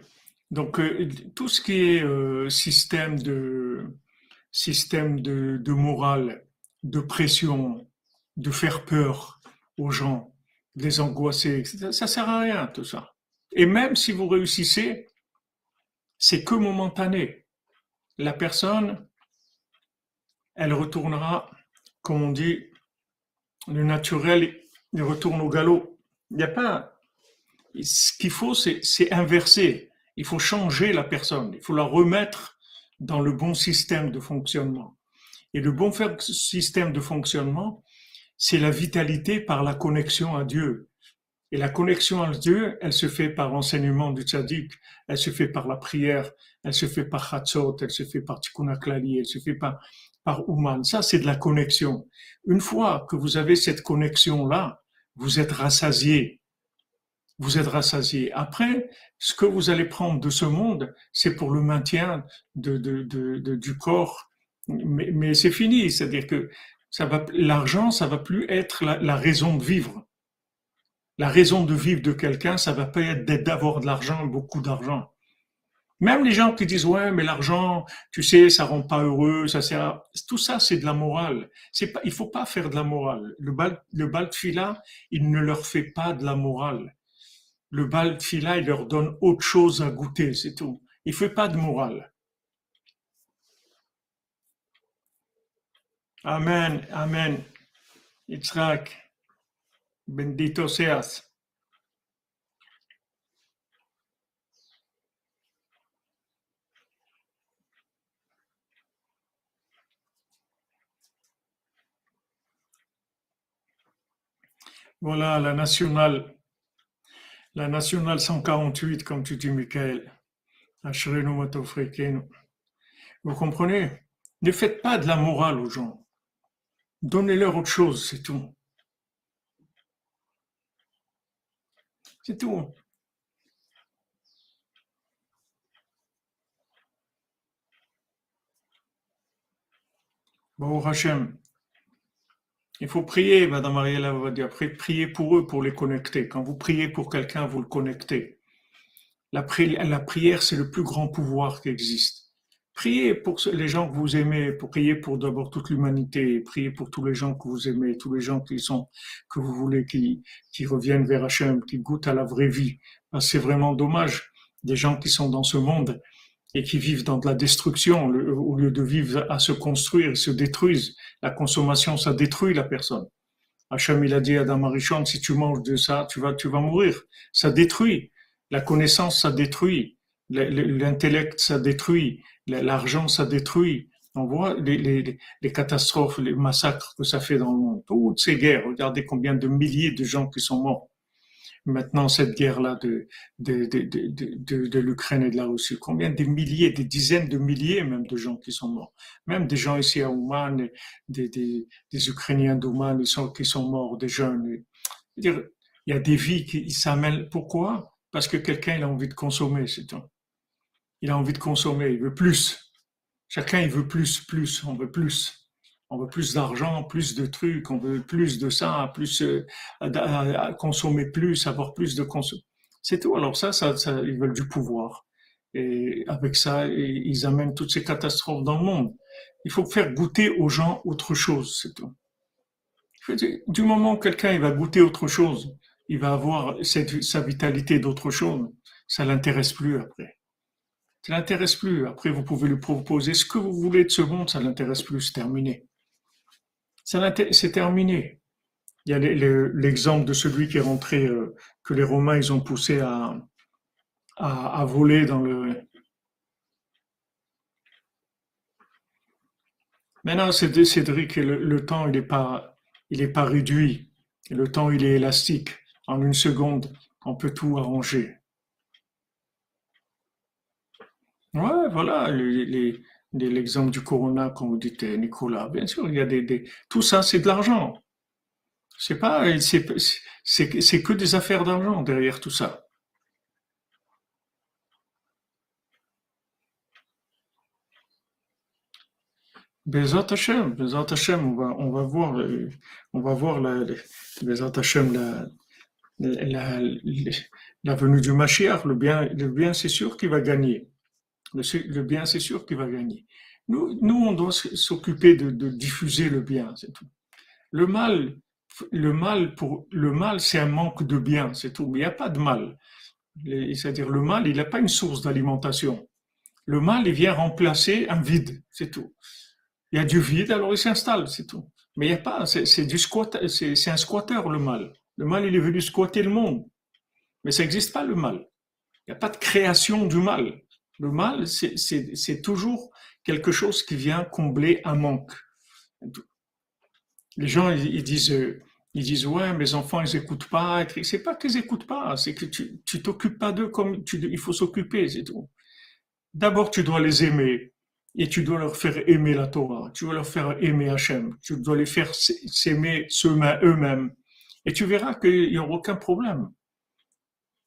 Donc euh, tout ce qui est euh, système de système de, de morale, de pression, de faire peur aux gens, de les angoisser, ça, ça sert à rien tout ça. Et même si vous réussissez, c'est que momentané. La personne, elle retournera, comme on dit, le naturel, il retourne au galop. Il n'y a pas ce qu'il faut, c'est inverser. Il faut changer la personne. Il faut la remettre dans le bon système de fonctionnement. Et le bon système de fonctionnement, c'est la vitalité par la connexion à Dieu. Et la connexion à Dieu, elle se fait par l'enseignement du tzaddik, elle se fait par la prière, elle se fait par Chatzot, elle se fait par Tikkun elle se fait par, par Ouman. Ça, c'est de la connexion. Une fois que vous avez cette connexion-là, vous êtes rassasié vous êtes rassasié. Après, ce que vous allez prendre de ce monde, c'est pour le maintien du corps, mais, c'est fini. C'est-à-dire que l'argent, ça va plus être la, raison de vivre. La raison de vivre de quelqu'un, ça va pas être d'avoir de l'argent, beaucoup d'argent. Même les gens qui disent ouais, mais l'argent, tu sais, ça rend pas heureux, ça sert. Tout ça, c'est de la morale. C'est pas, il faut pas faire de la morale. Le bal, le bal de fila, il ne leur fait pas de la morale le bal fila, il leur donne autre chose à goûter, c'est tout. Il fait pas de morale. Amen, amen. Yitzhak, bendito seas. Voilà la nationale la nationale 148, comme tu dis, Michael. Vous comprenez? Ne faites pas de la morale aux gens. Donnez-leur autre chose, c'est tout. C'est tout. Bon, Hachem, il faut prier, Madame Mariella va dire, prier pour eux, pour les connecter. Quand vous priez pour quelqu'un, vous le connectez. La, prière, c'est le plus grand pouvoir qui existe. Priez pour les gens que vous aimez, prier pour d'abord toute l'humanité, priez pour tous les gens que vous aimez, tous les gens qui sont, que vous voulez, qui, qui reviennent vers Hachem, qui goûtent à la vraie vie. C'est vraiment dommage. Des gens qui sont dans ce monde, et qui vivent dans de la destruction, au lieu de vivre à se construire, se détruisent. La consommation, ça détruit la personne. Hacham, il a dit à Adam Arishon, si tu manges de ça, tu vas, tu vas mourir. Ça détruit. La connaissance, ça détruit. L'intellect, ça détruit. L'argent, ça détruit. On voit les, catastrophes, les massacres que ça fait dans le monde. Toutes ces guerres, regardez combien de milliers de gens qui sont morts. Maintenant cette guerre-là de, de, de, de, de l'Ukraine et de la Russie. Combien de milliers, des dizaines de milliers même de gens qui sont morts. Même des gens ici à Ouman, des, des, des Ukrainiens d'Ouman qui sont, morts, des jeunes. Dire, il y a des vies qui s'amènent. Pourquoi? Parce que quelqu'un a envie de consommer, c'est tout. Il a envie de consommer, il veut plus. Chacun, il veut plus, plus, on veut plus on veut plus d'argent, plus de trucs, on veut plus de ça, plus euh, consommer plus, avoir plus de consommation. C'est tout. Alors ça, ça, ça, ils veulent du pouvoir. Et avec ça, ils amènent toutes ces catastrophes dans le monde. Il faut faire goûter aux gens autre chose, c'est tout. Du moment où quelqu'un il va goûter autre chose, il va avoir cette, sa vitalité d'autre chose, ça l'intéresse plus après. Ça l'intéresse plus. Après, vous pouvez lui proposer ce que vous voulez de ce monde, ça l'intéresse plus, c'est terminé c'est terminé. Il y a l'exemple de celui qui est rentré, euh, que les Romains ils ont poussé à, à, voler dans le. Maintenant, c'est Cédric, le, le temps il n'est pas, pas réduit. Le temps il est élastique. En une seconde, on peut tout arranger. Ouais, voilà, les, l'exemple du Corona, comme vous dites, Nicolas. Bien sûr, il y a des, tout ça, c'est de l'argent. C'est pas, c'est, c'est, que des affaires d'argent derrière tout ça. Bezat Hashem, on va, voir, on va voir la, Bezat la, venue du Mashiach, le bien, le bien, c'est sûr qu'il va gagner. Le, bien, c'est sûr qu'il va gagner. Nous, nous on doit s'occuper de, diffuser le bien, c'est tout. Le mal, le mal, pour, le mal, c'est un manque de bien, c'est tout. Mais il n'y a pas de mal. C'est-à-dire, le mal, il n'a pas une source d'alimentation. Le mal, il vient remplacer un vide, c'est tout. Il y a du vide, alors il s'installe, c'est tout. Mais il n'y a pas, c'est du squat, c'est un squatteur, le mal. Le mal, il est venu squatter le monde. Mais ça n'existe pas, le mal. Il n'y a pas de création du mal. Le mal, c'est toujours quelque chose qui vient combler un manque. Les gens, ils, disent, ils disent, ouais, mes enfants, ils n'écoutent pas. C'est pas qu'ils n'écoutent pas, c'est que tu, tu t'occupes pas d'eux comme il faut s'occuper, c'est tout. D'abord, tu dois les aimer et tu dois leur faire aimer la Torah. Tu dois leur faire aimer Hachem. Tu dois les faire s'aimer eux-mêmes. Et tu verras qu'il n'y aura aucun problème.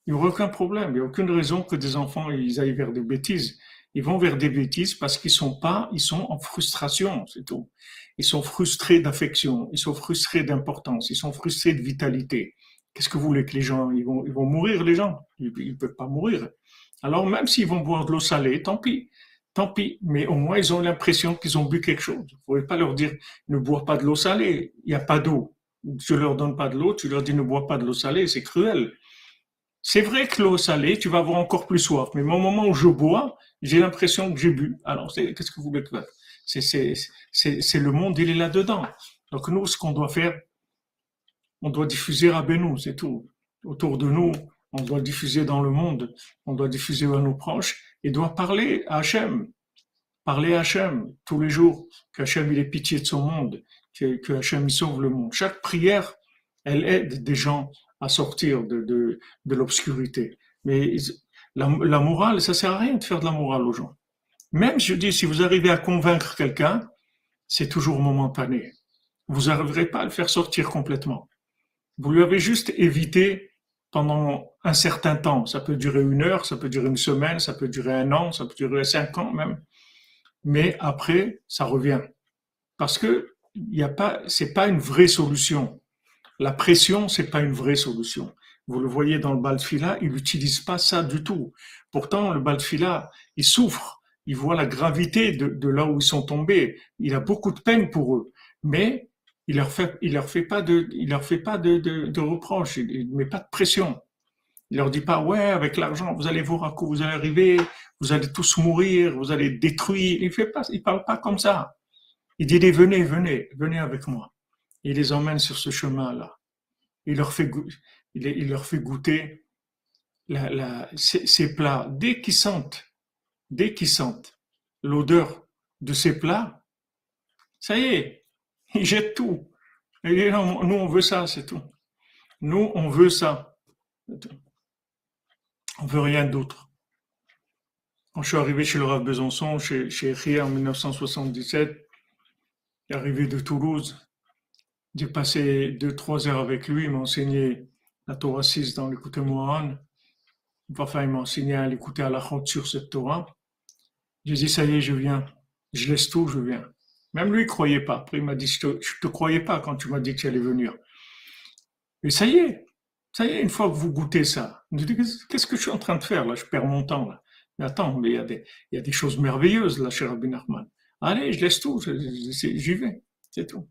Il n'y aura aucun problème. Il n'y a aucune raison que des enfants ils aillent vers des bêtises. Ils vont vers des bêtises parce qu'ils sont pas, ils sont en frustration, c'est tout. Ils sont frustrés d'affection, ils sont frustrés d'importance, ils sont frustrés de vitalité. Qu'est-ce que vous voulez que les gens, ils vont, ils vont mourir, les gens? Ils, ne peuvent pas mourir. Alors même s'ils vont boire de l'eau salée, tant pis. Tant pis, mais au moins ils ont l'impression qu'ils ont bu quelque chose. Vous ne pouvez pas leur dire ne bois pas de l'eau salée, il n'y a pas d'eau. Tu leur donnes pas de l'eau, tu leur dis ne bois pas de l'eau salée, c'est cruel. C'est vrai que l'eau salée, tu vas avoir encore plus soif. Mais au moment où je bois, j'ai l'impression que j'ai bu. Alors, qu'est-ce que vous voulez que c'est, le monde, il est là-dedans. Donc, nous, ce qu'on doit faire, on doit diffuser à Benou, c'est tout. Autour de nous, on doit diffuser dans le monde, on doit diffuser à nos proches et doit parler à Hachem. Parler à Hachem tous les jours, qu'Hachem ait pitié de son monde, que, que Hachem sauve le monde. Chaque prière, elle aide des gens à sortir de, de, l'obscurité. Mais la, morale, ça sert à rien de faire de la morale aux gens. Même, je dis, si vous arrivez à convaincre quelqu'un, c'est toujours momentané. Vous n'arriverez pas à le faire sortir complètement. Vous lui avez juste évité pendant un certain temps. Ça peut durer une heure, ça peut durer une semaine, ça peut durer un an, ça peut durer cinq ans même. Mais après, ça revient. Parce que il y a pas, c'est pas une vraie solution. La pression, c'est pas une vraie solution. Vous le voyez dans le Baltfila, il n'utilise pas ça du tout. Pourtant, le Baltfila, il souffre. Il voit la gravité de, là où ils sont tombés. Il a beaucoup de peine pour eux. Mais il leur fait, il leur fait pas de, il leur fait pas de, de, reproches. Il, ne met pas de pression. Il leur dit pas, ouais, avec l'argent, vous allez voir à vous allez arriver, vous allez tous mourir, vous allez détruire. Il fait pas, il parle pas comme ça. Il dit, venez, venez, venez avec moi il les emmène sur ce chemin-là. Il leur fait, il, leur fait goûter la, ces, plats. Dès qu'ils sentent, dès qu'ils sentent l'odeur de ces plats, ça y est, ils jettent tout. Et nous, on veut ça, c'est tout. Nous, on veut ça. On veut rien d'autre. Quand je suis arrivé chez le Rav Besançon, chez, chez en 1977, arrivé de Toulouse, j'ai passé deux, trois heures avec lui, il m'a enseigné la Torah 6 dans l'écoute Mohan. Enfin, il m'a enseigné à l'écouter à la route sur cette Torah. J'ai dit, ça y est, je viens. Je laisse tout, je viens. Même lui, il croyait pas. Après, il m'a dit, je te, te croyais pas quand tu m'as dit que tu allais venir. Et ça y est, ça y est, une fois que vous goûtez ça, qu'est-ce que je suis en train de faire là? Je perds mon temps là. Mais attends, mais il y a des, il y a des choses merveilleuses là chez Rabbi Nachman. Allez, je laisse tout, j'y vais, c'est tout.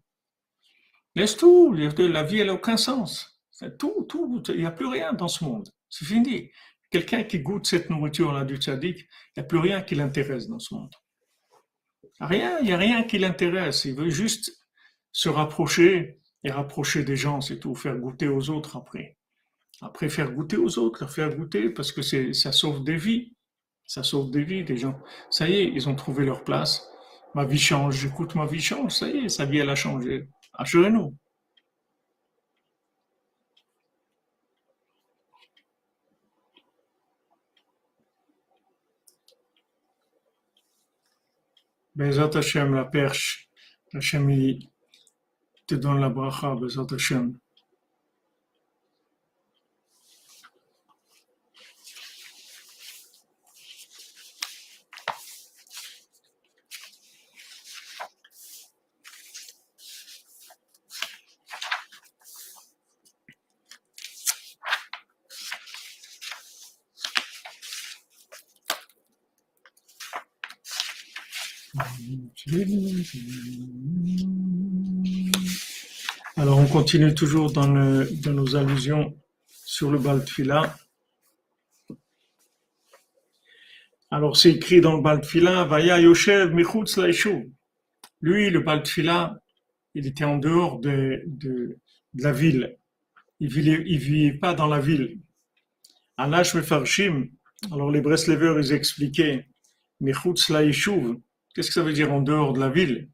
Laisse tout, la vie elle n'a aucun sens. Tout, tout, il n'y a plus rien dans ce monde. C'est fini. Quelqu'un qui goûte cette nourriture-là du tzaddik, il n'y a plus rien qui l'intéresse dans ce monde. Rien, il n'y a rien qui l'intéresse. Il veut juste se rapprocher et rapprocher des gens, c'est tout, faire goûter aux autres après. Après, faire goûter aux autres, faire goûter parce que ça sauve des vies. Ça sauve des vies des gens. Ça y est, ils ont trouvé leur place. Ma vie change, j'écoute ma vie change. Ça y est, sa vie, elle a changé. Assurez-nous. Bezat Hashem, la perche. Hashem, il te donne la bracha, Bezat Hashem. Alors, on continue toujours dans, nos allusions sur le Baltfila. Alors, c'est écrit dans le Baltfila, Vaya Yoshev Michutz Lui, le Baltfila, il était en dehors de, la ville. Il ne vivait, pas dans la ville. Anash Mefarshim, alors les Breslevers, ils expliquaient, Michutz Laishuv, Qu'est-ce que ça veut dire en dehors de la ville?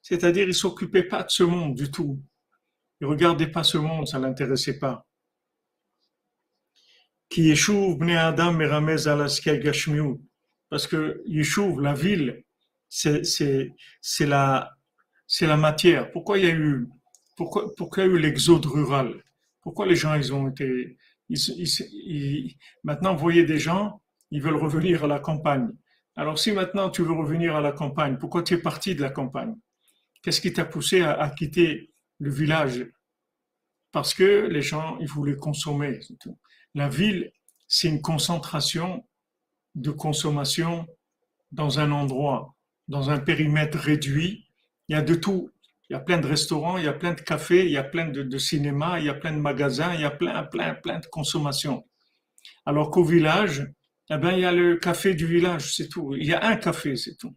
C'est-à-dire, il s'occupait pas de ce monde du tout. Il regardait pas ce monde, ça l'intéressait pas. Parce que Yeshuv, la ville, c'est la, la matière. Pourquoi il y a eu, pourquoi, pourquoi eu l'exode rural? Pourquoi les gens, ils ont été, maintenant, vous voyez des gens, ils veulent revenir à la campagne. Alors, si maintenant tu veux revenir à la campagne, pourquoi tu es parti de la campagne? Qu'est-ce qui t'a poussé à, quitter le village? Parce que les gens, ils voulaient consommer. La ville, c'est une concentration de consommation dans un endroit, dans un périmètre réduit. Il y a de tout. Il y a plein de restaurants, il y a plein de cafés, il y a plein de, de cinémas, il y a plein de magasins, il y a plein, plein, plein de consommation. Alors qu'au village, eh ben, il y a le café du village, c'est tout. Il y a un café, c'est tout.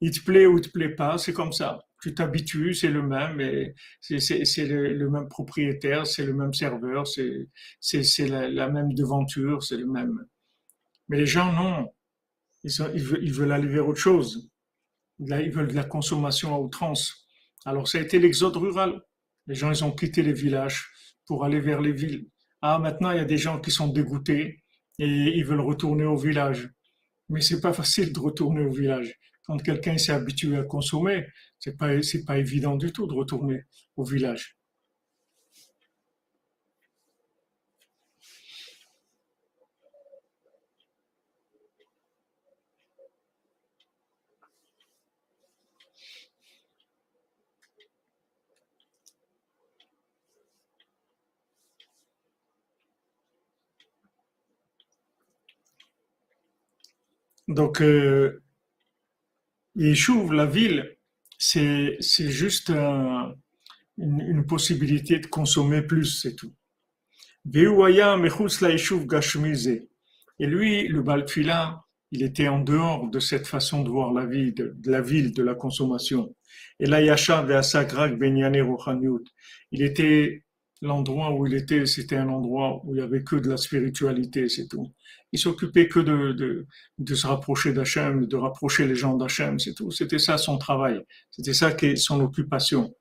Il te plaît ou il te plaît pas, c'est comme ça. Tu t'habitues, c'est le même, c'est le, même propriétaire, c'est le même serveur, c'est la, la, même devanture, c'est le même. Mais les gens, non. Ils, ils, veulent, ils veulent aller vers autre chose. Ils veulent de la consommation à outrance. Alors, ça a été l'exode rural. Les gens, ils ont quitté les villages pour aller vers les villes. Ah, maintenant, il y a des gens qui sont dégoûtés et ils veulent retourner au village. Mais c'est pas facile de retourner au village. Quand quelqu'un s'est habitué à consommer, c'est pas, pas évident du tout de retourner au village. Donc, euh, la ville, c'est juste une, possibilité de consommer plus, c'est tout. Et lui, le Baltfila, il était en dehors de cette façon de voir la vie, de, la ville, de la consommation. Et là, Yasha Il était l'endroit où il était, c'était un endroit où il y avait que de la spiritualité, c'est tout. Il s'occupait que de, de, se rapprocher d'Hachem, de rapprocher les gens d'Hachem, c'est tout. C'était ça son travail. C'était ça qui est son occupation.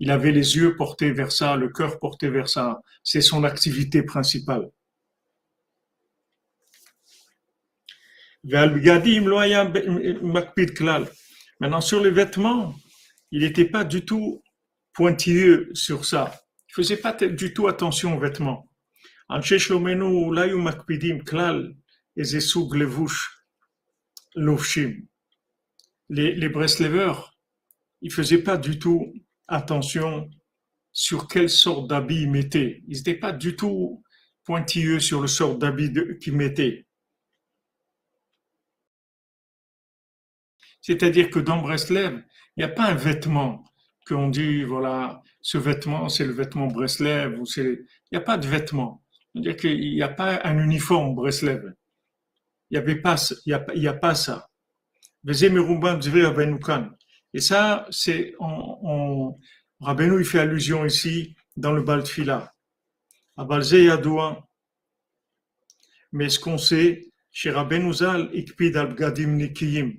il avait les yeux portés vers ça, le cœur porté vers ça. C'est son activité principale. Maintenant, sur les vêtements, il n'était pas du tout pointilleux sur ça. Il faisait pas du tout attention aux vêtements. Les, les Breslevers, ils faisaient pas du tout attention sur quelle sorte d'habit ils mettaient. Ils n'étaient pas du tout pointilleux sur le sort d'habit qu'ils mettaient. C'est-à-dire que dans Breslev, il n'y a pas un vêtement qu'on dit, voilà, ce vêtement, c'est le vêtement Breslev, il n'y a pas de vêtement. C'est-à-dire qu'il n'y a pas un uniforme Breslev. Il n'y avait pas, il y a, pas ça. Et ça, c'est, on, il fait allusion ici dans le Baltfila. À Balze Yadoua. Mais ce qu'on sait, chez Rabbeinu Zal, Ikpid al-Bgadim Nikiyim.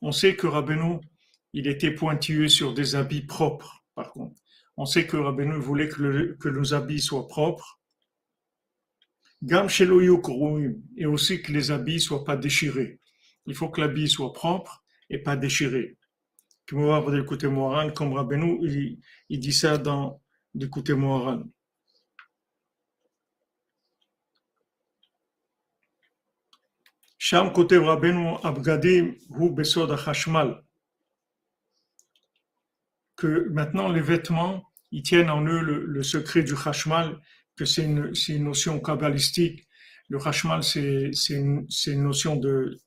On sait que Rabbeinu, il était pointilleux sur des habits propres, On sait que Rabbeinu voulait que, nos habits soient propres. Gam et aussi que les habits soient pas déchirés. Il faut que l'habit soit propre et pas déchiré. Comme Rabbeinu, il, dit ça dans l'écouter Moharan. Sham Kotev Rabbeinu Abgadim Hu Besod Hashmal. Que maintenant les vêtements, ils tiennent en eux le, secret du Hashmal, que c'est une, une, notion kabbalistique. Le Hashmal, c'est une, une, notion de,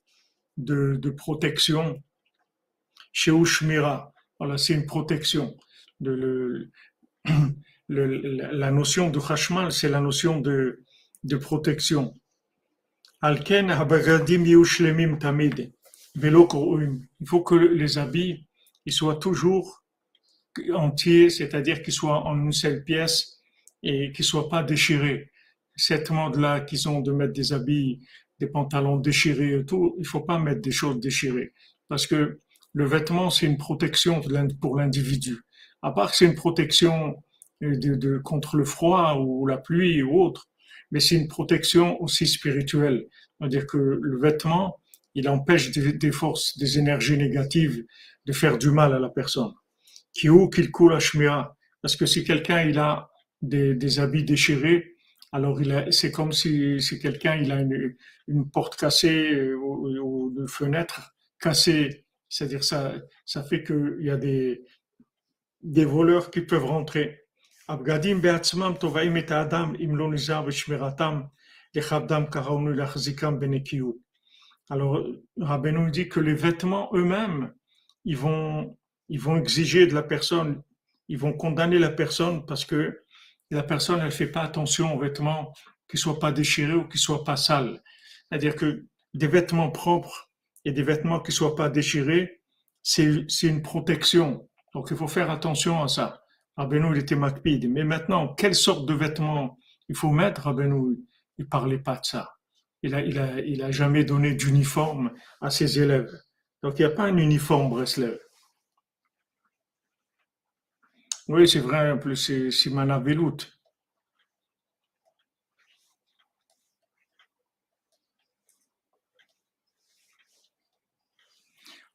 de, de protection chez Ushmira. Voilà, c'est une protection. Le, la notion de Hashmal, c'est la notion de, de protection. Il faut que les habits ils soient toujours entiers, c'est-à-dire qu'ils soient en une seule pièce et qu'ils soient pas déchirés. Cette mode-là qu'ils ont de mettre des habits, des pantalons déchirés et tout, il faut pas mettre des choses déchirées parce que le vêtement, c'est une protection pour l'individu. À part que c'est une protection euh, de, contre le froid ou la pluie ou autre, mais c'est une protection aussi spirituelle. C'est-à-dire que le vêtement, il empêche des, forces, des énergies négatives de faire du mal à la personne. Qui ou qu'il coule à Parce que si quelqu'un il a des, habits déchirés, alors c'est comme si, si quelqu'un il a une, une porte cassée euh, ou, une fenêtre cassée c'est-à-dire ça, ça fait qu'il y a des, des voleurs qui peuvent rentrer. V'shmiratam lechabdam karaunu lachzikam benekiyut. Alors, Rabbeinu dit que les vêtements eux-mêmes, ils vont, ils vont exiger de la personne, ils vont condamner la personne parce que la personne, elle fait pas attention aux vêtements qui soient pas déchirés ou qui soient pas sales. C'est-à-dire que des vêtements propres, et des vêtements qui ne soient pas déchirés, c'est une protection. Donc il faut faire attention à ça. Rabbeinu, il était makpid. Mais maintenant, quelle sorte de vêtements il faut mettre Rabbeinu, il parlait pas de ça. Il n'a il a, il a jamais donné d'uniforme à ses élèves. Donc il n'y a pas un uniforme Breslev. Oui, c'est vrai, c'est Simana Velout.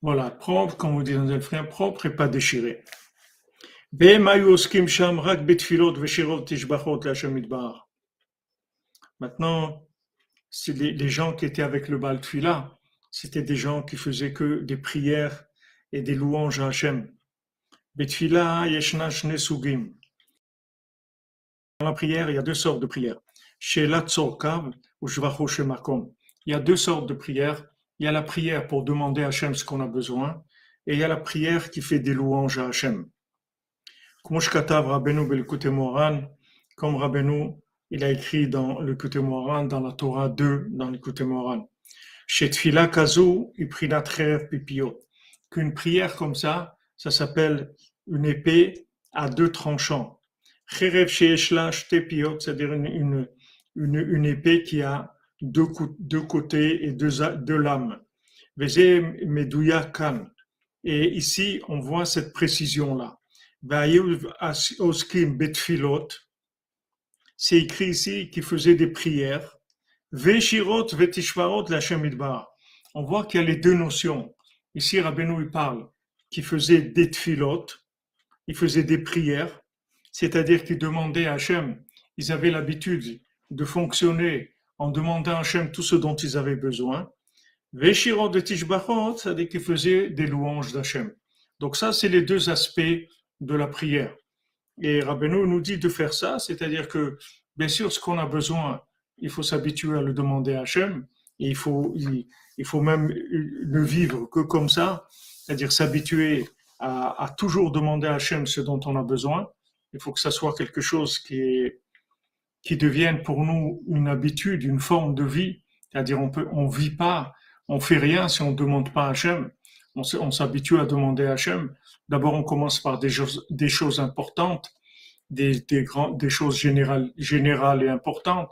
Voilà, propre, comme on dit dans un frère, propre et pas déchiré. Maintenant, les, les gens qui étaient avec le Baal c'était des gens qui faisaient que des prières et des louanges à Hachem. Betfila yeshna sugim. Dans la prière, il y a deux sortes de prières. Chez Latzorkav ou Shemakom. Il y a deux sortes de prières il y a la prière pour demander à Hachem ce qu'on a besoin, et il y a la prière qui fait des louanges à Hachem. Comme Rabbeinu, il a écrit dans le Moran, dans la Torah 2, dans le Moran. Chez Tfila Kazu, Pipio. Qu'une prière comme ça, ça s'appelle une épée à deux tranchants. c'est-à-dire une, une, une épée qui a deux, deux côtés et deux, deux lames. Et ici, on voit cette précision-là. c'est écrit ici qu'il faisait des prières. Veshirot vetishvarot la On voit qu'il y a les deux notions. Ici, Rabbeinu il parle qu'il faisait des tfilot, il faisait des prières, c'est-à-dire qu'il demandait à Hachem, ils avaient l'habitude de fonctionner en demandant à Hachem tout ce dont ils avaient besoin. Veshirot de Tishbachot, c'est-à-dire qu'ils faisaient des louanges d'Hachem. Donc ça, c'est les deux aspects de la prière. Et Rabbeinu nous dit de faire ça, c'est-à-dire que, bien sûr, ce qu'on a besoin, il faut s'habituer à le demander à Hachem, et il faut, il, faut même ne vivre que comme ça, c'est-à-dire s'habituer à, toujours demander à Hachem ce dont on a besoin. Il faut que ça soit quelque chose qui, qui devienne pour nous une habitude, une forme de vie, c'est-à-dire on peut, on vit pas, on fait rien si on ne demande pas à Hachem on s'habitue à demander à Hachem. D'abord, on commence par des choses, des choses importantes, des, des, des choses générales, générales et importantes.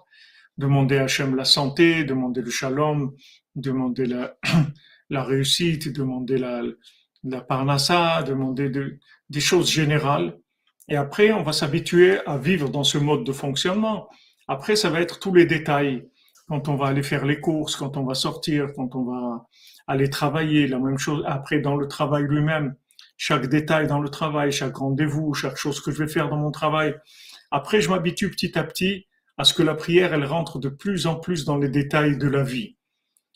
Demander à Hachem la santé, demander le shalom, demander la, la réussite, demander la, la parnassa, demander de, des choses générales. Et après, on va s'habituer à vivre dans ce mode de fonctionnement. Après, ça va être tous les détails. Quand on va aller faire les courses, quand on va sortir, quand on va aller travailler, la même chose après dans le travail lui-même, chaque détail dans le travail, chaque rendez-vous, chaque chose que je vais faire dans mon travail. Après, je m'habitue petit à petit à ce que la prière, elle rentre de plus en plus dans les détails de la vie.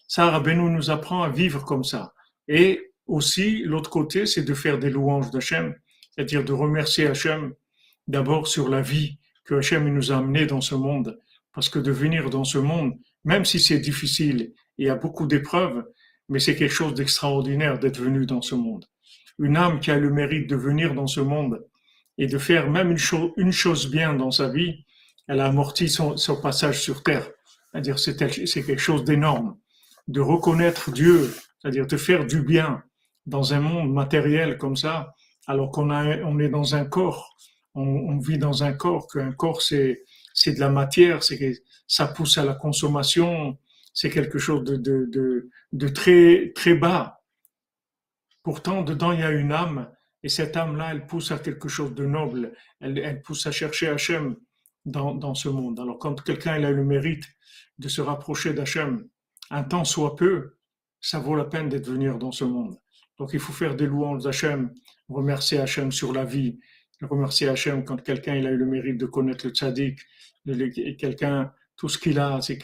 Ça, Rabbeinu nous apprend à vivre comme ça. Et aussi, l'autre côté, c'est de faire des louanges d'Hachem, c'est-à-dire de remercier Hachem d'abord sur la vie que Hachem nous a amené dans ce monde. Parce que de venir dans ce monde, même si c'est difficile et il a beaucoup d'épreuves, mais c'est quelque chose d'extraordinaire d'être venu dans ce monde. Une âme qui a le mérite de venir dans ce monde et de faire même une, chose, bien dans sa vie, elle a amorti son, passage sur terre. C'est-à-dire c'est quelque chose d'énorme. De reconnaître Dieu, c'est-à-dire de faire du bien dans un monde matériel comme ça, alors qu'on on est dans un corps, on, on vit dans un corps, qu'un corps c'est c'est de la matière, c'est ça pousse à la consommation, c'est quelque chose de, de, de, très, très bas. Pourtant, dedans, il y a une âme, et cette âme-là, elle pousse à quelque chose de noble, elle, elle pousse à chercher Hachem dans, dans ce monde. Alors, quand quelqu'un a le mérite de se rapprocher d'Hachem, un temps soit peu, ça vaut la peine d'être venu dans ce monde. Donc, il faut faire des louanges d'Hachem, remercier Hachem sur la vie, remercier Hachem quand quelqu'un il a eu le mérite de connaître le tzaddik, quelqu'un tout ce qu'il a, c'est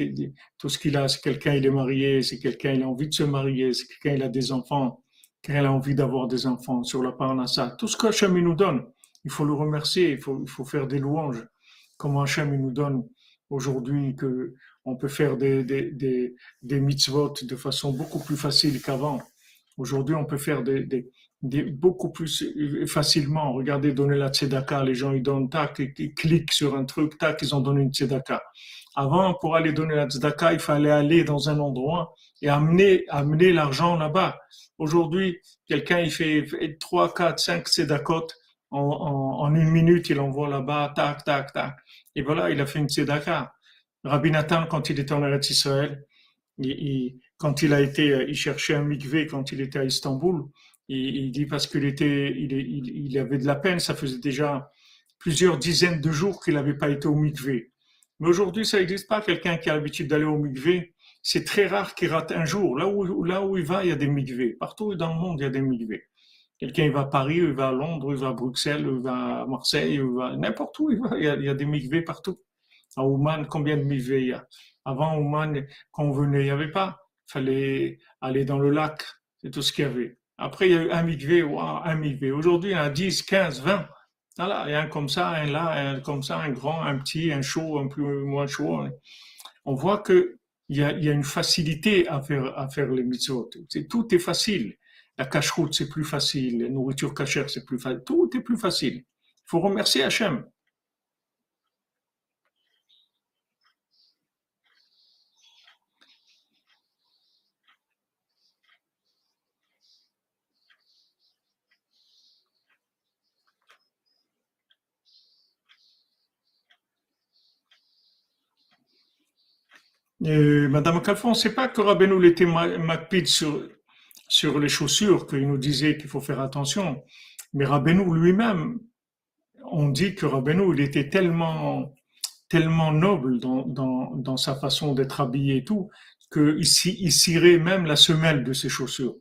tout ce qu'il a, c'est quelqu'un il est marié, c'est quelqu'un il a envie de se marier, c'est quelqu'un il a des enfants, quelqu'un a envie d'avoir des enfants sur la parnassa. Tout ce que Hachem nous donne, il faut le remercier, il faut, il faut faire des louanges. Comment Hachem nous donne aujourd'hui que on peut faire des, des, des, des mitzvot de façon beaucoup plus facile qu'avant. Aujourd'hui, on peut faire des, des, des, beaucoup plus facilement. Regardez, donner la tzedaka, les gens ils donnent tac, ils cliquent sur un truc, tac, ils ont donné une tzedaka. Avant, pour aller donner la tzedaka, il fallait aller dans un endroit et amener, amener l'argent là-bas. Aujourd'hui, quelqu'un, il fait 3, 4, 5 tzedakot en, en, en, une minute, il envoie là-bas, tac, tac, tac. Et voilà, il a fait une tzedaka. Rabbi Nathan, quand il était en Eretz Israël, il, quand il a été, il cherchait un mikvé quand il était à Istanbul, il, dit parce qu'il était, il, avait de la peine, ça faisait déjà plusieurs dizaines de jours qu'il n'avait pas été au mikvé. Mais aujourd'hui, ça n'existe pas. Quelqu'un qui a l'habitude d'aller au mikvé, c'est très rare qu'il rate un jour. Là où, là où il va, il y a des mikvés. Partout dans le monde, il y a des mikvés. Quelqu'un, il va à Paris, il va à Londres, il va à Bruxelles, il va à Marseille, il va n'importe où, il, va. Il, y a, des mikvés partout. À Ouman, combien de mikvés il y a? Avant Ouman, quand on venait, il n'y avait pas. Fallait aller dans le lac. C'est tout ce qu'il y avait. Après, il y a eu un mikvé, wow, un. Aujourd'hui, il y en a 10, 15, 20. Voilà, il y a un comme ça, un là, un comme ça, un grand, un petit, un chaud, un plus moins chaud. On voit que il y a, il y a une facilité à faire, à faire les mitzvot. tout est facile. La cache-route, c'est plus facile. La nourriture cachère, c'est plus facile. Tout est plus facile. Il faut remercier Hachem. Madame Calfon, sait pas que Rabbeinu était macpide sur, sur les chaussures, qu'il nous disait qu'il faut faire attention. Mais Rabbeinu lui-même, on dit que Rabbeinu, il était tellement, tellement noble dans sa façon d'être habillé et tout, qu'il il cirait même la semelle de ses chaussures.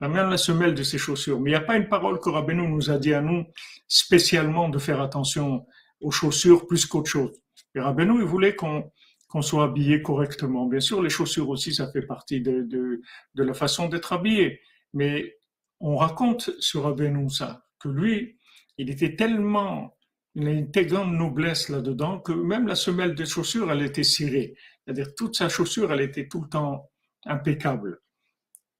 Même la semelle de ses chaussures. Mais il n'y a pas une parole que Rabbeinu nous a dit à nous spécialement de faire attention aux chaussures plus qu'autre chose. Et Rabbeinu, il voulait qu'on qu'on soit habillé correctement. Bien sûr, les chaussures aussi, ça fait partie de, de, la façon d'être habillé. Mais on raconte sur Rabbeinu ça, que lui, il était tellement, il a une telle grande noblesse là-dedans que même la semelle des chaussures, elle était cirée. C'est-à-dire toute sa chaussure, elle était tout le temps impeccable.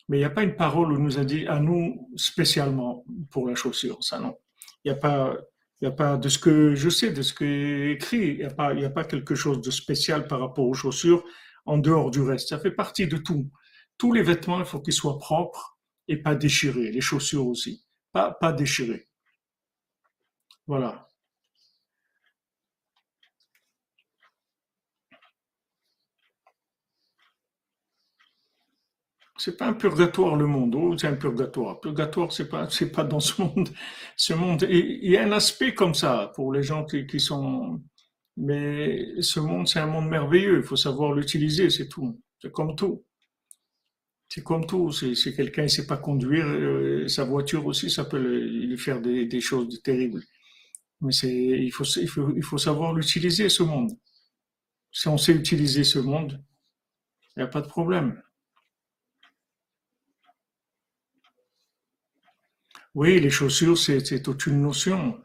Mais il n'y a pas une parole où nous a dit à nous spécialement pour la chaussure, ça non. Il n'y a pas, il n'y a pas de ce que je sais, de ce qui est écrit, il n'y a, pas, a pas quelque chose de spécial par rapport aux chaussures en dehors du reste. Ça fait partie de tout. Tous les vêtements, il faut qu'ils soient propres et pas déchirés. Les chaussures aussi, pas, pas déchirés. Voilà. C'est pas un purgatoire le monde. Oh, c'est un purgatoire. Purgatoire, c'est pas, c'est pas dans ce monde. Ce monde, il y a un aspect comme ça pour les gens qui, sont. Mais ce monde, c'est un monde merveilleux. Il faut savoir l'utiliser, c'est tout. C'est comme tout. C'est comme tout. Si quelqu'un ne sait pas conduire, euh, sa voiture aussi, ça peut lui faire des, choses terribles. Mais il faut, il faut savoir l'utiliser, ce monde. Si on sait utiliser ce monde, il n'y a pas de problème. Oui, les chaussures, c'est toute une notion.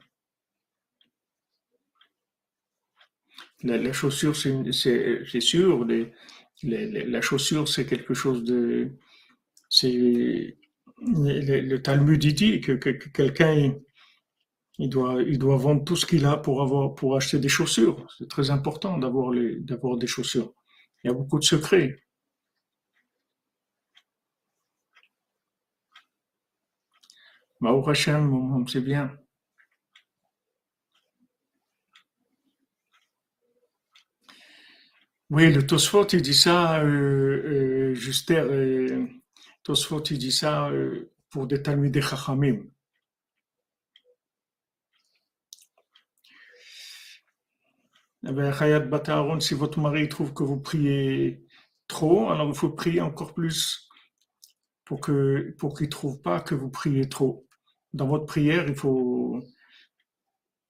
La, chaussure, c'est sûr, la chaussure, c'est quelque chose de... C'est le, Talmud dit que, quelqu'un, il doit, doit vendre tout ce qu'il a pour, avoir, pour acheter des chaussures. C'est très important d'avoir des chaussures. Il y a beaucoup de secrets. C'est bien. Oui, le Tosfot, il dit ça, euh, euh, Juster, euh, Tosfot, il dit ça euh, pour des Talmudei Chachamim. Eh ben, Hayat Bataharon, si votre mari trouve que vous priez trop, alors il faut prier encore plus pour que pour qu'il trouve pas que vous priez trop dans votre prière, il faut,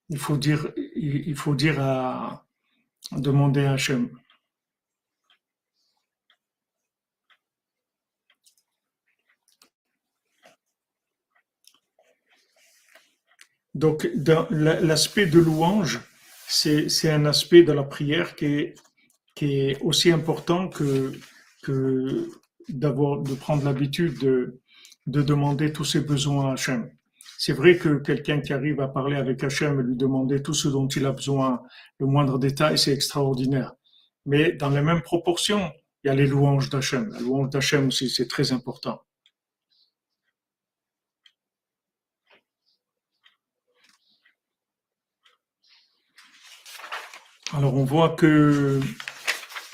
il faut dire, il faut dire à, demander à Hachem. Donc, l'aspect de louange, c'est un aspect de la prière qui est, qui est aussi important que, que d'avoir, de prendre l'habitude de, de demander tous ses besoins à Hachem. C'est vrai que quelqu'un qui arrive à parler avec Hachem et lui demander tout ce dont il a besoin, le moindre détail, c'est extraordinaire. Mais dans les mêmes proportions, il y a les louanges d'Hachem. La louange d'Hachem aussi, c'est très important. Alors on voit que,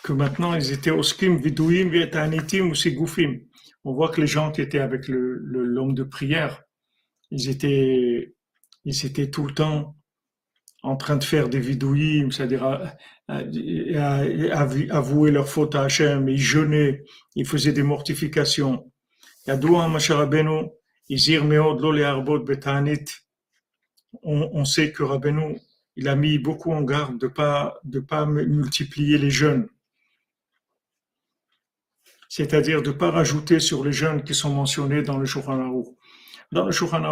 maintenant ils étaient oskim, vidouim, vietanitim ou goufim. On voit que les gens qui étaient avec le l'homme de prière, ils étaient, ils étaient tout le temps en train de faire des vidouilles, c'est-à-dire avouer leur faute à Hachem, ils jeûnaient, ils faisaient des mortifications. On, on sait que Rabbeinu, il a mis beaucoup en garde de pas de pas multiplier les jeûnes, c'est-à-dire de pas rajouter sur les jeûnes qui sont mentionnés dans le Shulchan. Dans le Shulchan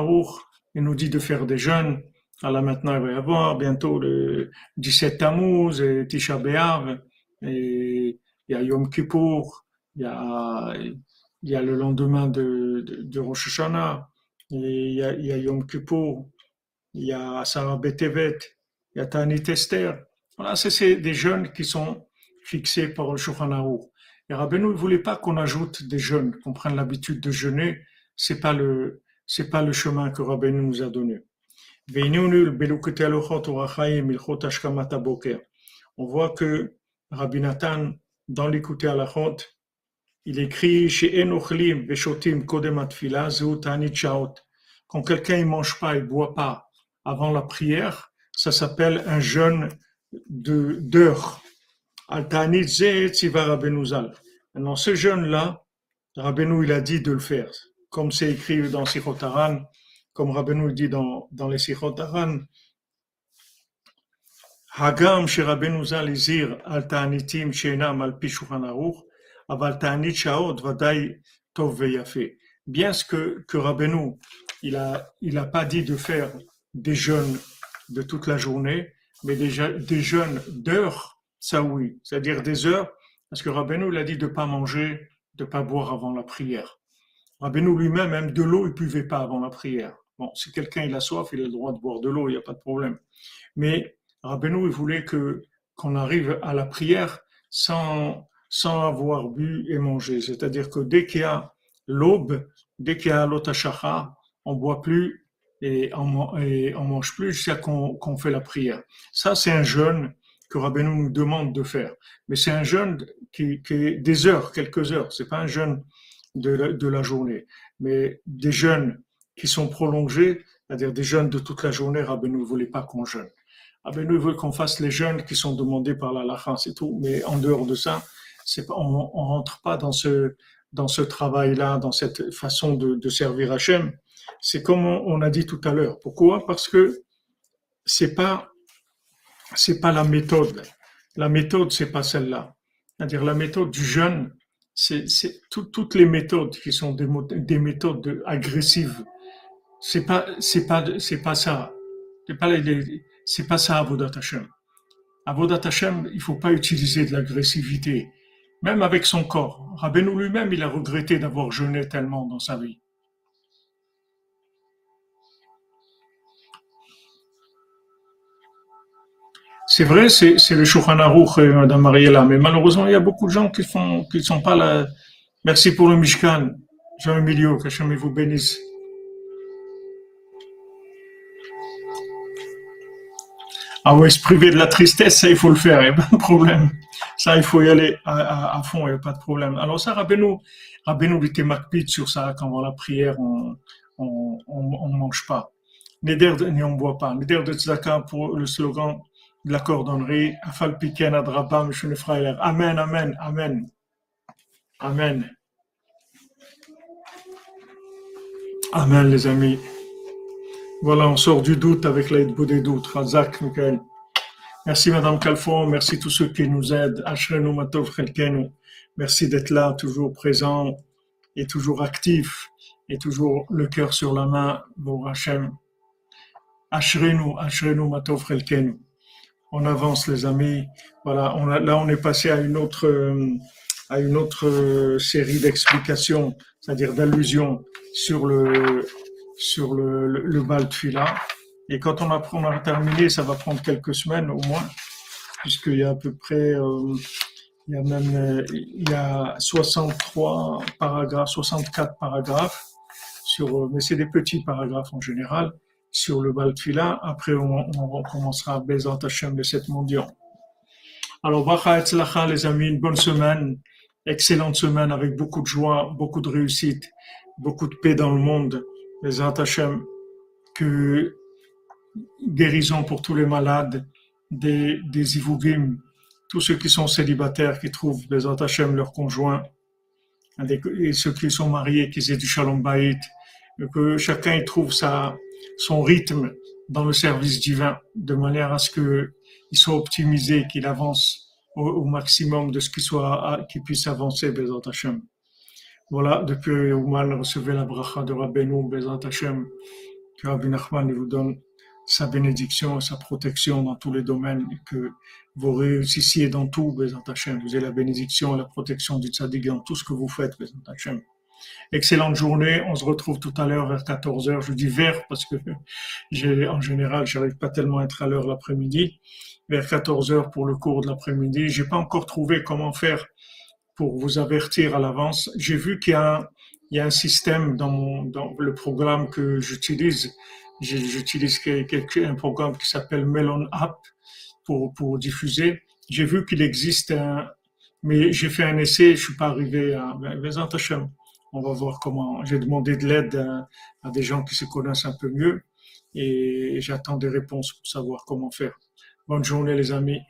il nous dit de faire des jeûnes. Alors maintenant, il va y avoir bientôt le 17 Tammuz, et Tisha B'Av, il y a Yom Kippour, il y a, le lendemain de, de, Rosh Hashanah, il y a, Yom Kippour, il y a Sarah Betevet, il y a Tanit Esther. Voilà, c'est des jeûnes qui sont fixés par le Shulchan. Et Rabbeinu ne voulait pas qu'on ajoute des jeûnes, qu'on prenne l'habitude de jeûner. C'est pas le, c'est pas le chemin que Rabbi nous a donné. On voit que Rabbi Nathan, dans l'écouter à la il écrit Quand quelqu'un ne mange pas et boit pas avant la prière, ça s'appelle un jeûne de d'heures. Maintenant, ce jeûne-là, Rabbeinu, il a dit de le faire comme c'est écrit dans Sichot comme Rabbeinu dit dans, dans les Sichot Hagam Zalizir al Ta'anitim al Aruch, aval Tov Bien ce que, que Rabbeinu, il a, il a pas dit de faire des jeûnes de toute la journée, mais des, des jeûnes d'heures, ça oui, c'est-à-dire des heures, parce que Rabbeinu, il a dit de pas manger, de pas boire avant la prière. Rabbeinu lui-même, même de l'eau, il buvait pas avant la prière. Bon, si quelqu'un il a soif, il a le droit de boire de l'eau, il n'y a pas de problème. Mais Rabbeinu, il voulait que qu'on arrive à la prière sans, sans avoir bu et mangé. C'est-à-dire que dès qu'il y a l'aube, dès qu'il y a l'otashacha, on boit plus et on, mange plus jusqu'à qu'on qu'on fait la prière. Ça, c'est un jeûne que Rabbeinu nous demande de faire. Mais c'est un jeûne qui, qui est des heures, quelques heures. C'est pas un jeûne de la, journée. Mais des jeûnes qui sont prolongés, c'est-à-dire des jeûnes de toute la journée, Rabbeinu ne voulait pas qu'on jeûne. Ben nous, veut qu'on fasse les jeûnes qui sont demandés par la lacha, c'est tout. Mais en dehors de ça, on, on rentre pas dans ce, dans ce travail-là, dans cette façon de, de servir Hachem. C'est comme on, a dit tout à l'heure. Pourquoi? Parce que c'est pas, c'est pas la méthode. La méthode, c'est pas celle-là. C'est-à-dire la méthode du jeûne, c'est, tout, toutes les méthodes qui sont des, des méthodes agressives. C'est pas, c'est pas, c'est pas ça. C'est pas les, c'est pas ça Avodat Hashem. Avodat Hashem, il faut pas utiliser de l'agressivité, même avec son corps. Rabbeinu lui-même, il a regretté d'avoir jeûné tellement dans sa vie. C'est vrai, c'est, le Shulchan Aruch, euh, Madame Mariella, mais malheureusement, il y a beaucoup de gens qui qui sont pas là. Merci pour le Mishkan. Jean-Emilio, que Hachem vous bénisse. Ah ouais, se priver de la tristesse, ça, il faut le faire, il n'y a pas de problème. Ça, il faut y aller à, fond, il n'y a pas de problème. Alors ça, Rabbeinu, Rabbeinu était makpid sur ça, quand on la prière, on on, mange pas. Neder, on boit pas. Neder de Tzedaka pour le slogan de la cordonnerie. Amen, Amen, Amen. Amen. Amen, les amis. Voilà, on sort du doute avec l'aide des doutes. Michael. Merci Madame Calfon, merci tous ceux qui nous aident. Ashrenu Matov Merci d'être là, toujours présent et toujours actif et toujours le cœur sur la main, Bon Hachem. Ashrenu, Ashrenu Matov On avance les amis. Voilà, on a, là on est passé à une autre, euh, à une autre euh, série d'explications, c'est-à-dire d'allusions sur le, sur le, le, le bal Et quand on a, on a terminé, ça va prendre quelques semaines au moins, puisqu'il y a à peu près, euh, il y a même, il y a 63 paragraphes, 64 paragraphes sur, mais c'est des petits paragraphes en général sur le bal Après, on, on recommencera à Hashem de cette mondial. Alors, Bacha Etzlacha, les amis, une bonne semaine, excellente semaine avec beaucoup de joie, beaucoup de réussite, beaucoup de paix dans le monde. Les Hachem, que guérison pour tous les malades, des, des tous ceux qui sont célibataires, qui trouvent les Hachem leur conjoint, et ceux qui sont mariés, qui aient du Shalom Bayit, que chacun y trouve sa, son rythme dans le service divin, de manière à ce qu'il soit optimisé, qu'il avance au, maximum de ce qu'il soit, qu'il puisse avancer, Bezat Hashem. Voilà, depuis Ouman, recevez la bracha de Rabbeinu, Bezat Hashem, que Rabbi Nachman vous donne sa bénédiction, sa protection dans tous les domaines, et que vous réussissiez dans tout, Bezat Hashem. Vous avez la bénédiction et la protection du tzaddik dans tout ce que vous faites, Bezat Hashem. Excellente journée. On se retrouve tout à l'heure vers 14h. Je dis vers parce que j'ai, en général, j'arrive pas tellement à être à l'heure l'après-midi. Vers 14h pour le cours de l'après-midi. J'ai pas encore trouvé comment faire pour vous avertir à l'avance. J'ai vu qu'il y a un, système dans, le programme que j'utilise. J'utilise un programme qui s'appelle Melon App pour, diffuser. J'ai vu qu'il existe un, mais j'ai fait un essai, je suis pas arrivé à, on va voir comment, j'ai demandé de l'aide à, des gens qui se connaissent un peu mieux. et j'attends des réponses pour savoir comment faire. Bonne journée les amis.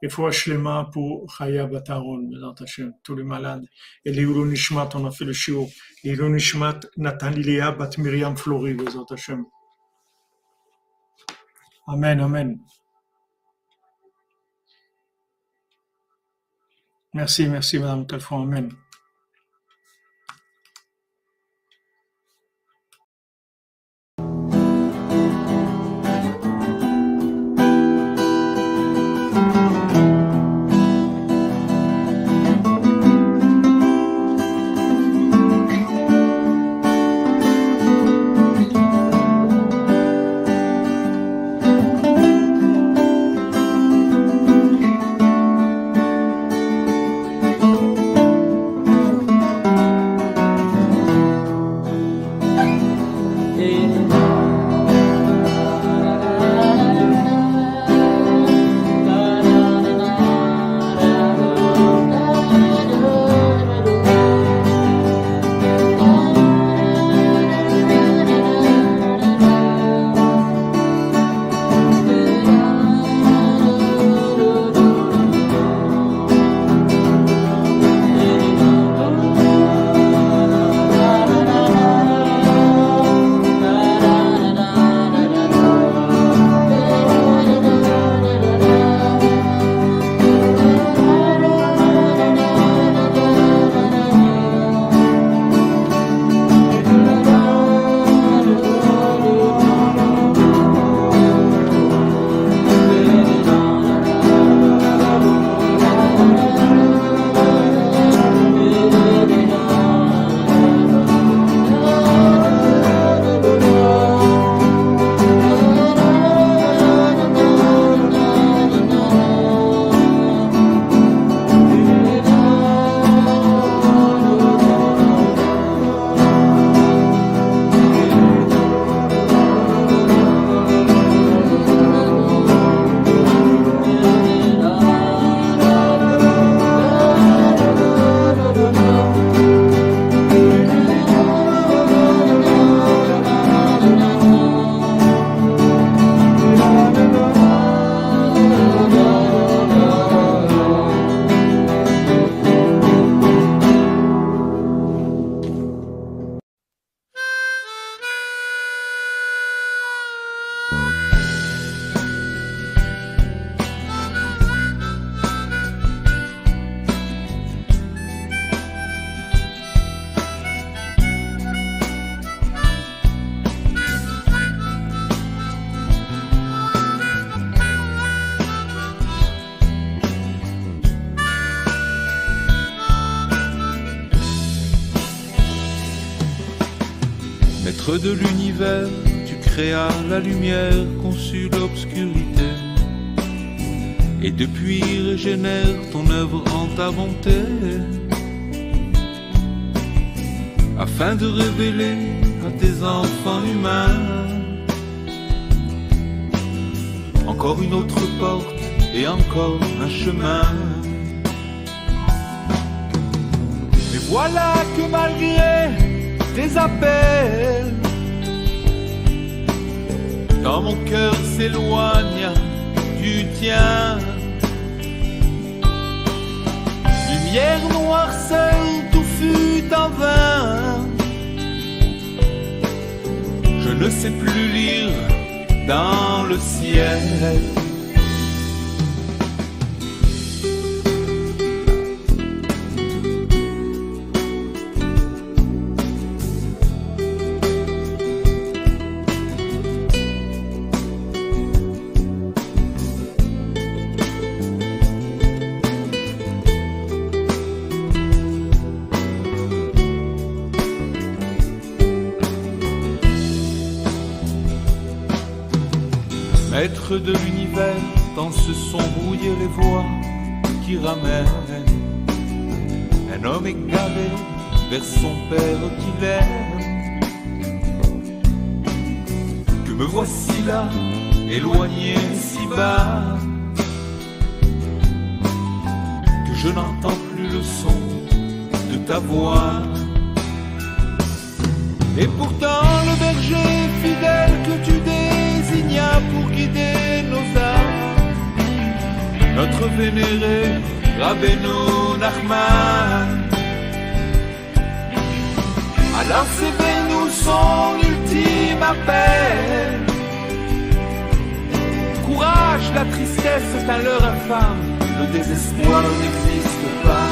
Et faut mains pour Chaya Bataron, tous les malades. Et les Nishmat, on a fait le chiot. Les Nishmat, Nathan Bat Miriam Flori, Hashem. Amen, Amen. Merci, merci Madame Telfon, Amen. De l'univers, tu créas la lumière, conçu l'obscurité. Et depuis régénère ton œuvre en ta bonté, afin de révéler à tes enfants humains encore une autre porte et encore un chemin. Mais voilà que malgré tes appels, quand mon cœur s'éloigne du tien. Lumière noire seule, tout fut en vain. Je ne sais plus lire dans le ciel. De l'univers, dans ce son brouillé les voix qui ramènent un homme égaré vers son père qui l'aime. Que me voici là, éloigné si bas, que je n'entends plus le son de ta voix. Et pourtant le berger fidèle que tu pour guider nos âmes, notre vénéré Rabbeinu Nachman. Alors c'est nous son ultime appel. Courage, la tristesse est à l'heure infâme, le désespoir n'existe pas.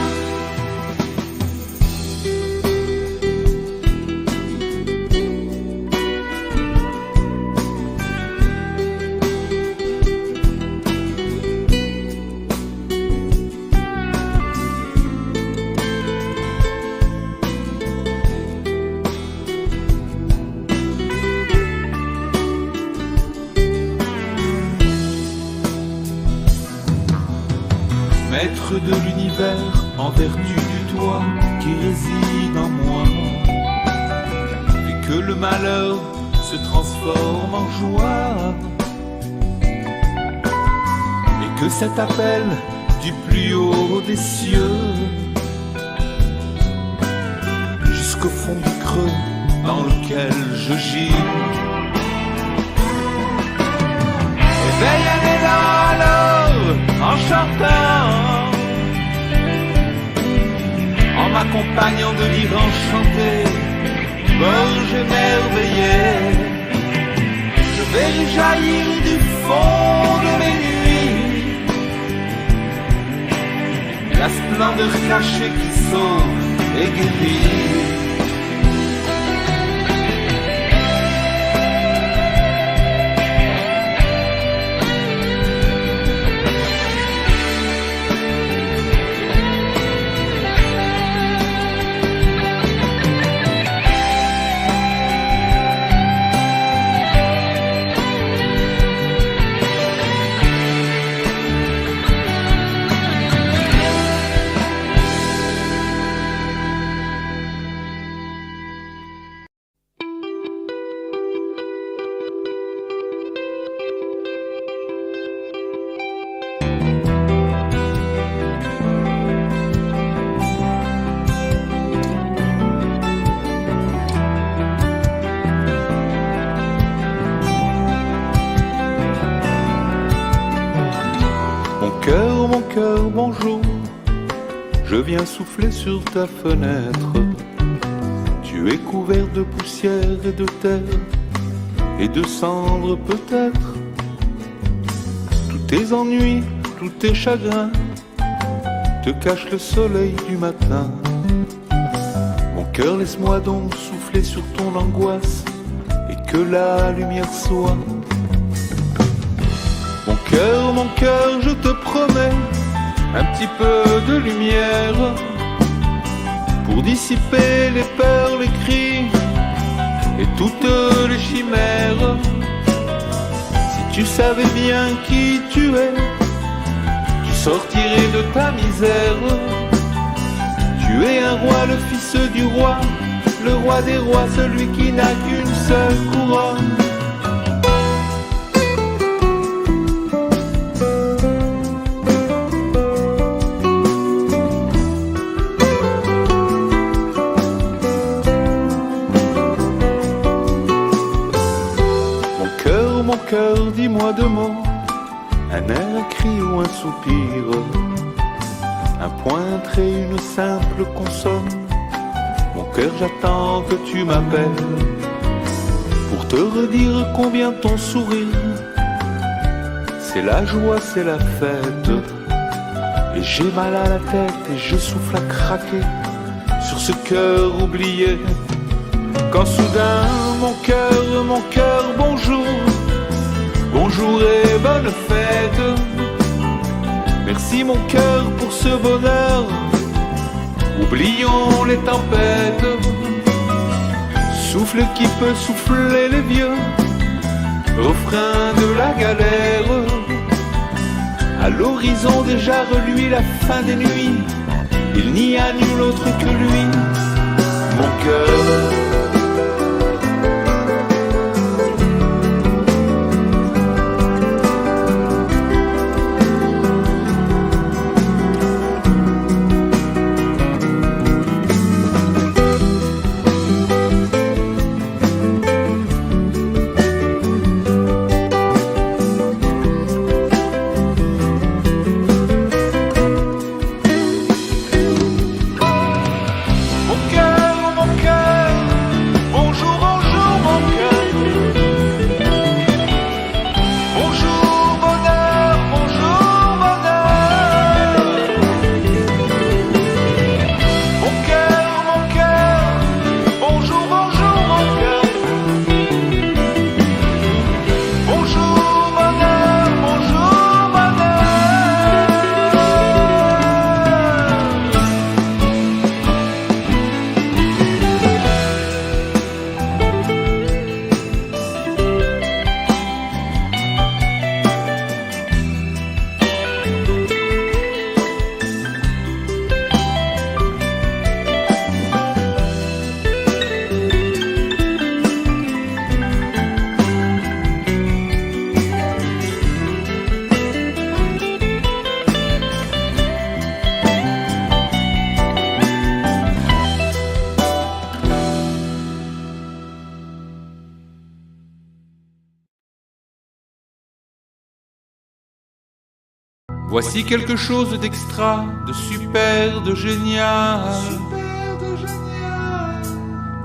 Cet appel du plus haut des cieux jusqu'au fond du creux dans lequel je gis. Éveille un élan alors en chantant, en m'accompagnant de livres enchantés, gorge émerveillée. Je vais jaillir du fond de mes nuits, la splendeur cachée qui sauve et guérit. Souffler sur ta fenêtre. Tu es couvert de poussière et de terre et de cendres peut-être. Tous tes ennuis, tous tes chagrins te cachent le soleil du matin. Mon cœur, laisse-moi donc souffler sur ton angoisse et que la lumière soit. Mon cœur, mon cœur, je te promets un petit peu de lumière pour dissiper les peurs, les cris et toutes les chimères. Si tu savais bien qui tu es, tu sortirais de ta misère. Tu es un roi, le fils du roi, le roi des rois, celui qui n'a qu'une seule couronne. Que tu m'appelles pour te redire combien ton sourire, c'est la joie, c'est la fête. Et j'ai mal à la tête et je souffle à craquer sur ce cœur oublié. Quand soudain mon cœur, mon cœur, bonjour, bonjour et bonne fête. Merci mon cœur pour ce bonheur, oublions les tempêtes. Souffle qui peut souffler les vieux, refrain de la galère. À l'horizon déjà reluit la fin des nuits, il n'y a nul autre que lui, mon cœur. Voici quelque chose d'extra, de super, de génial.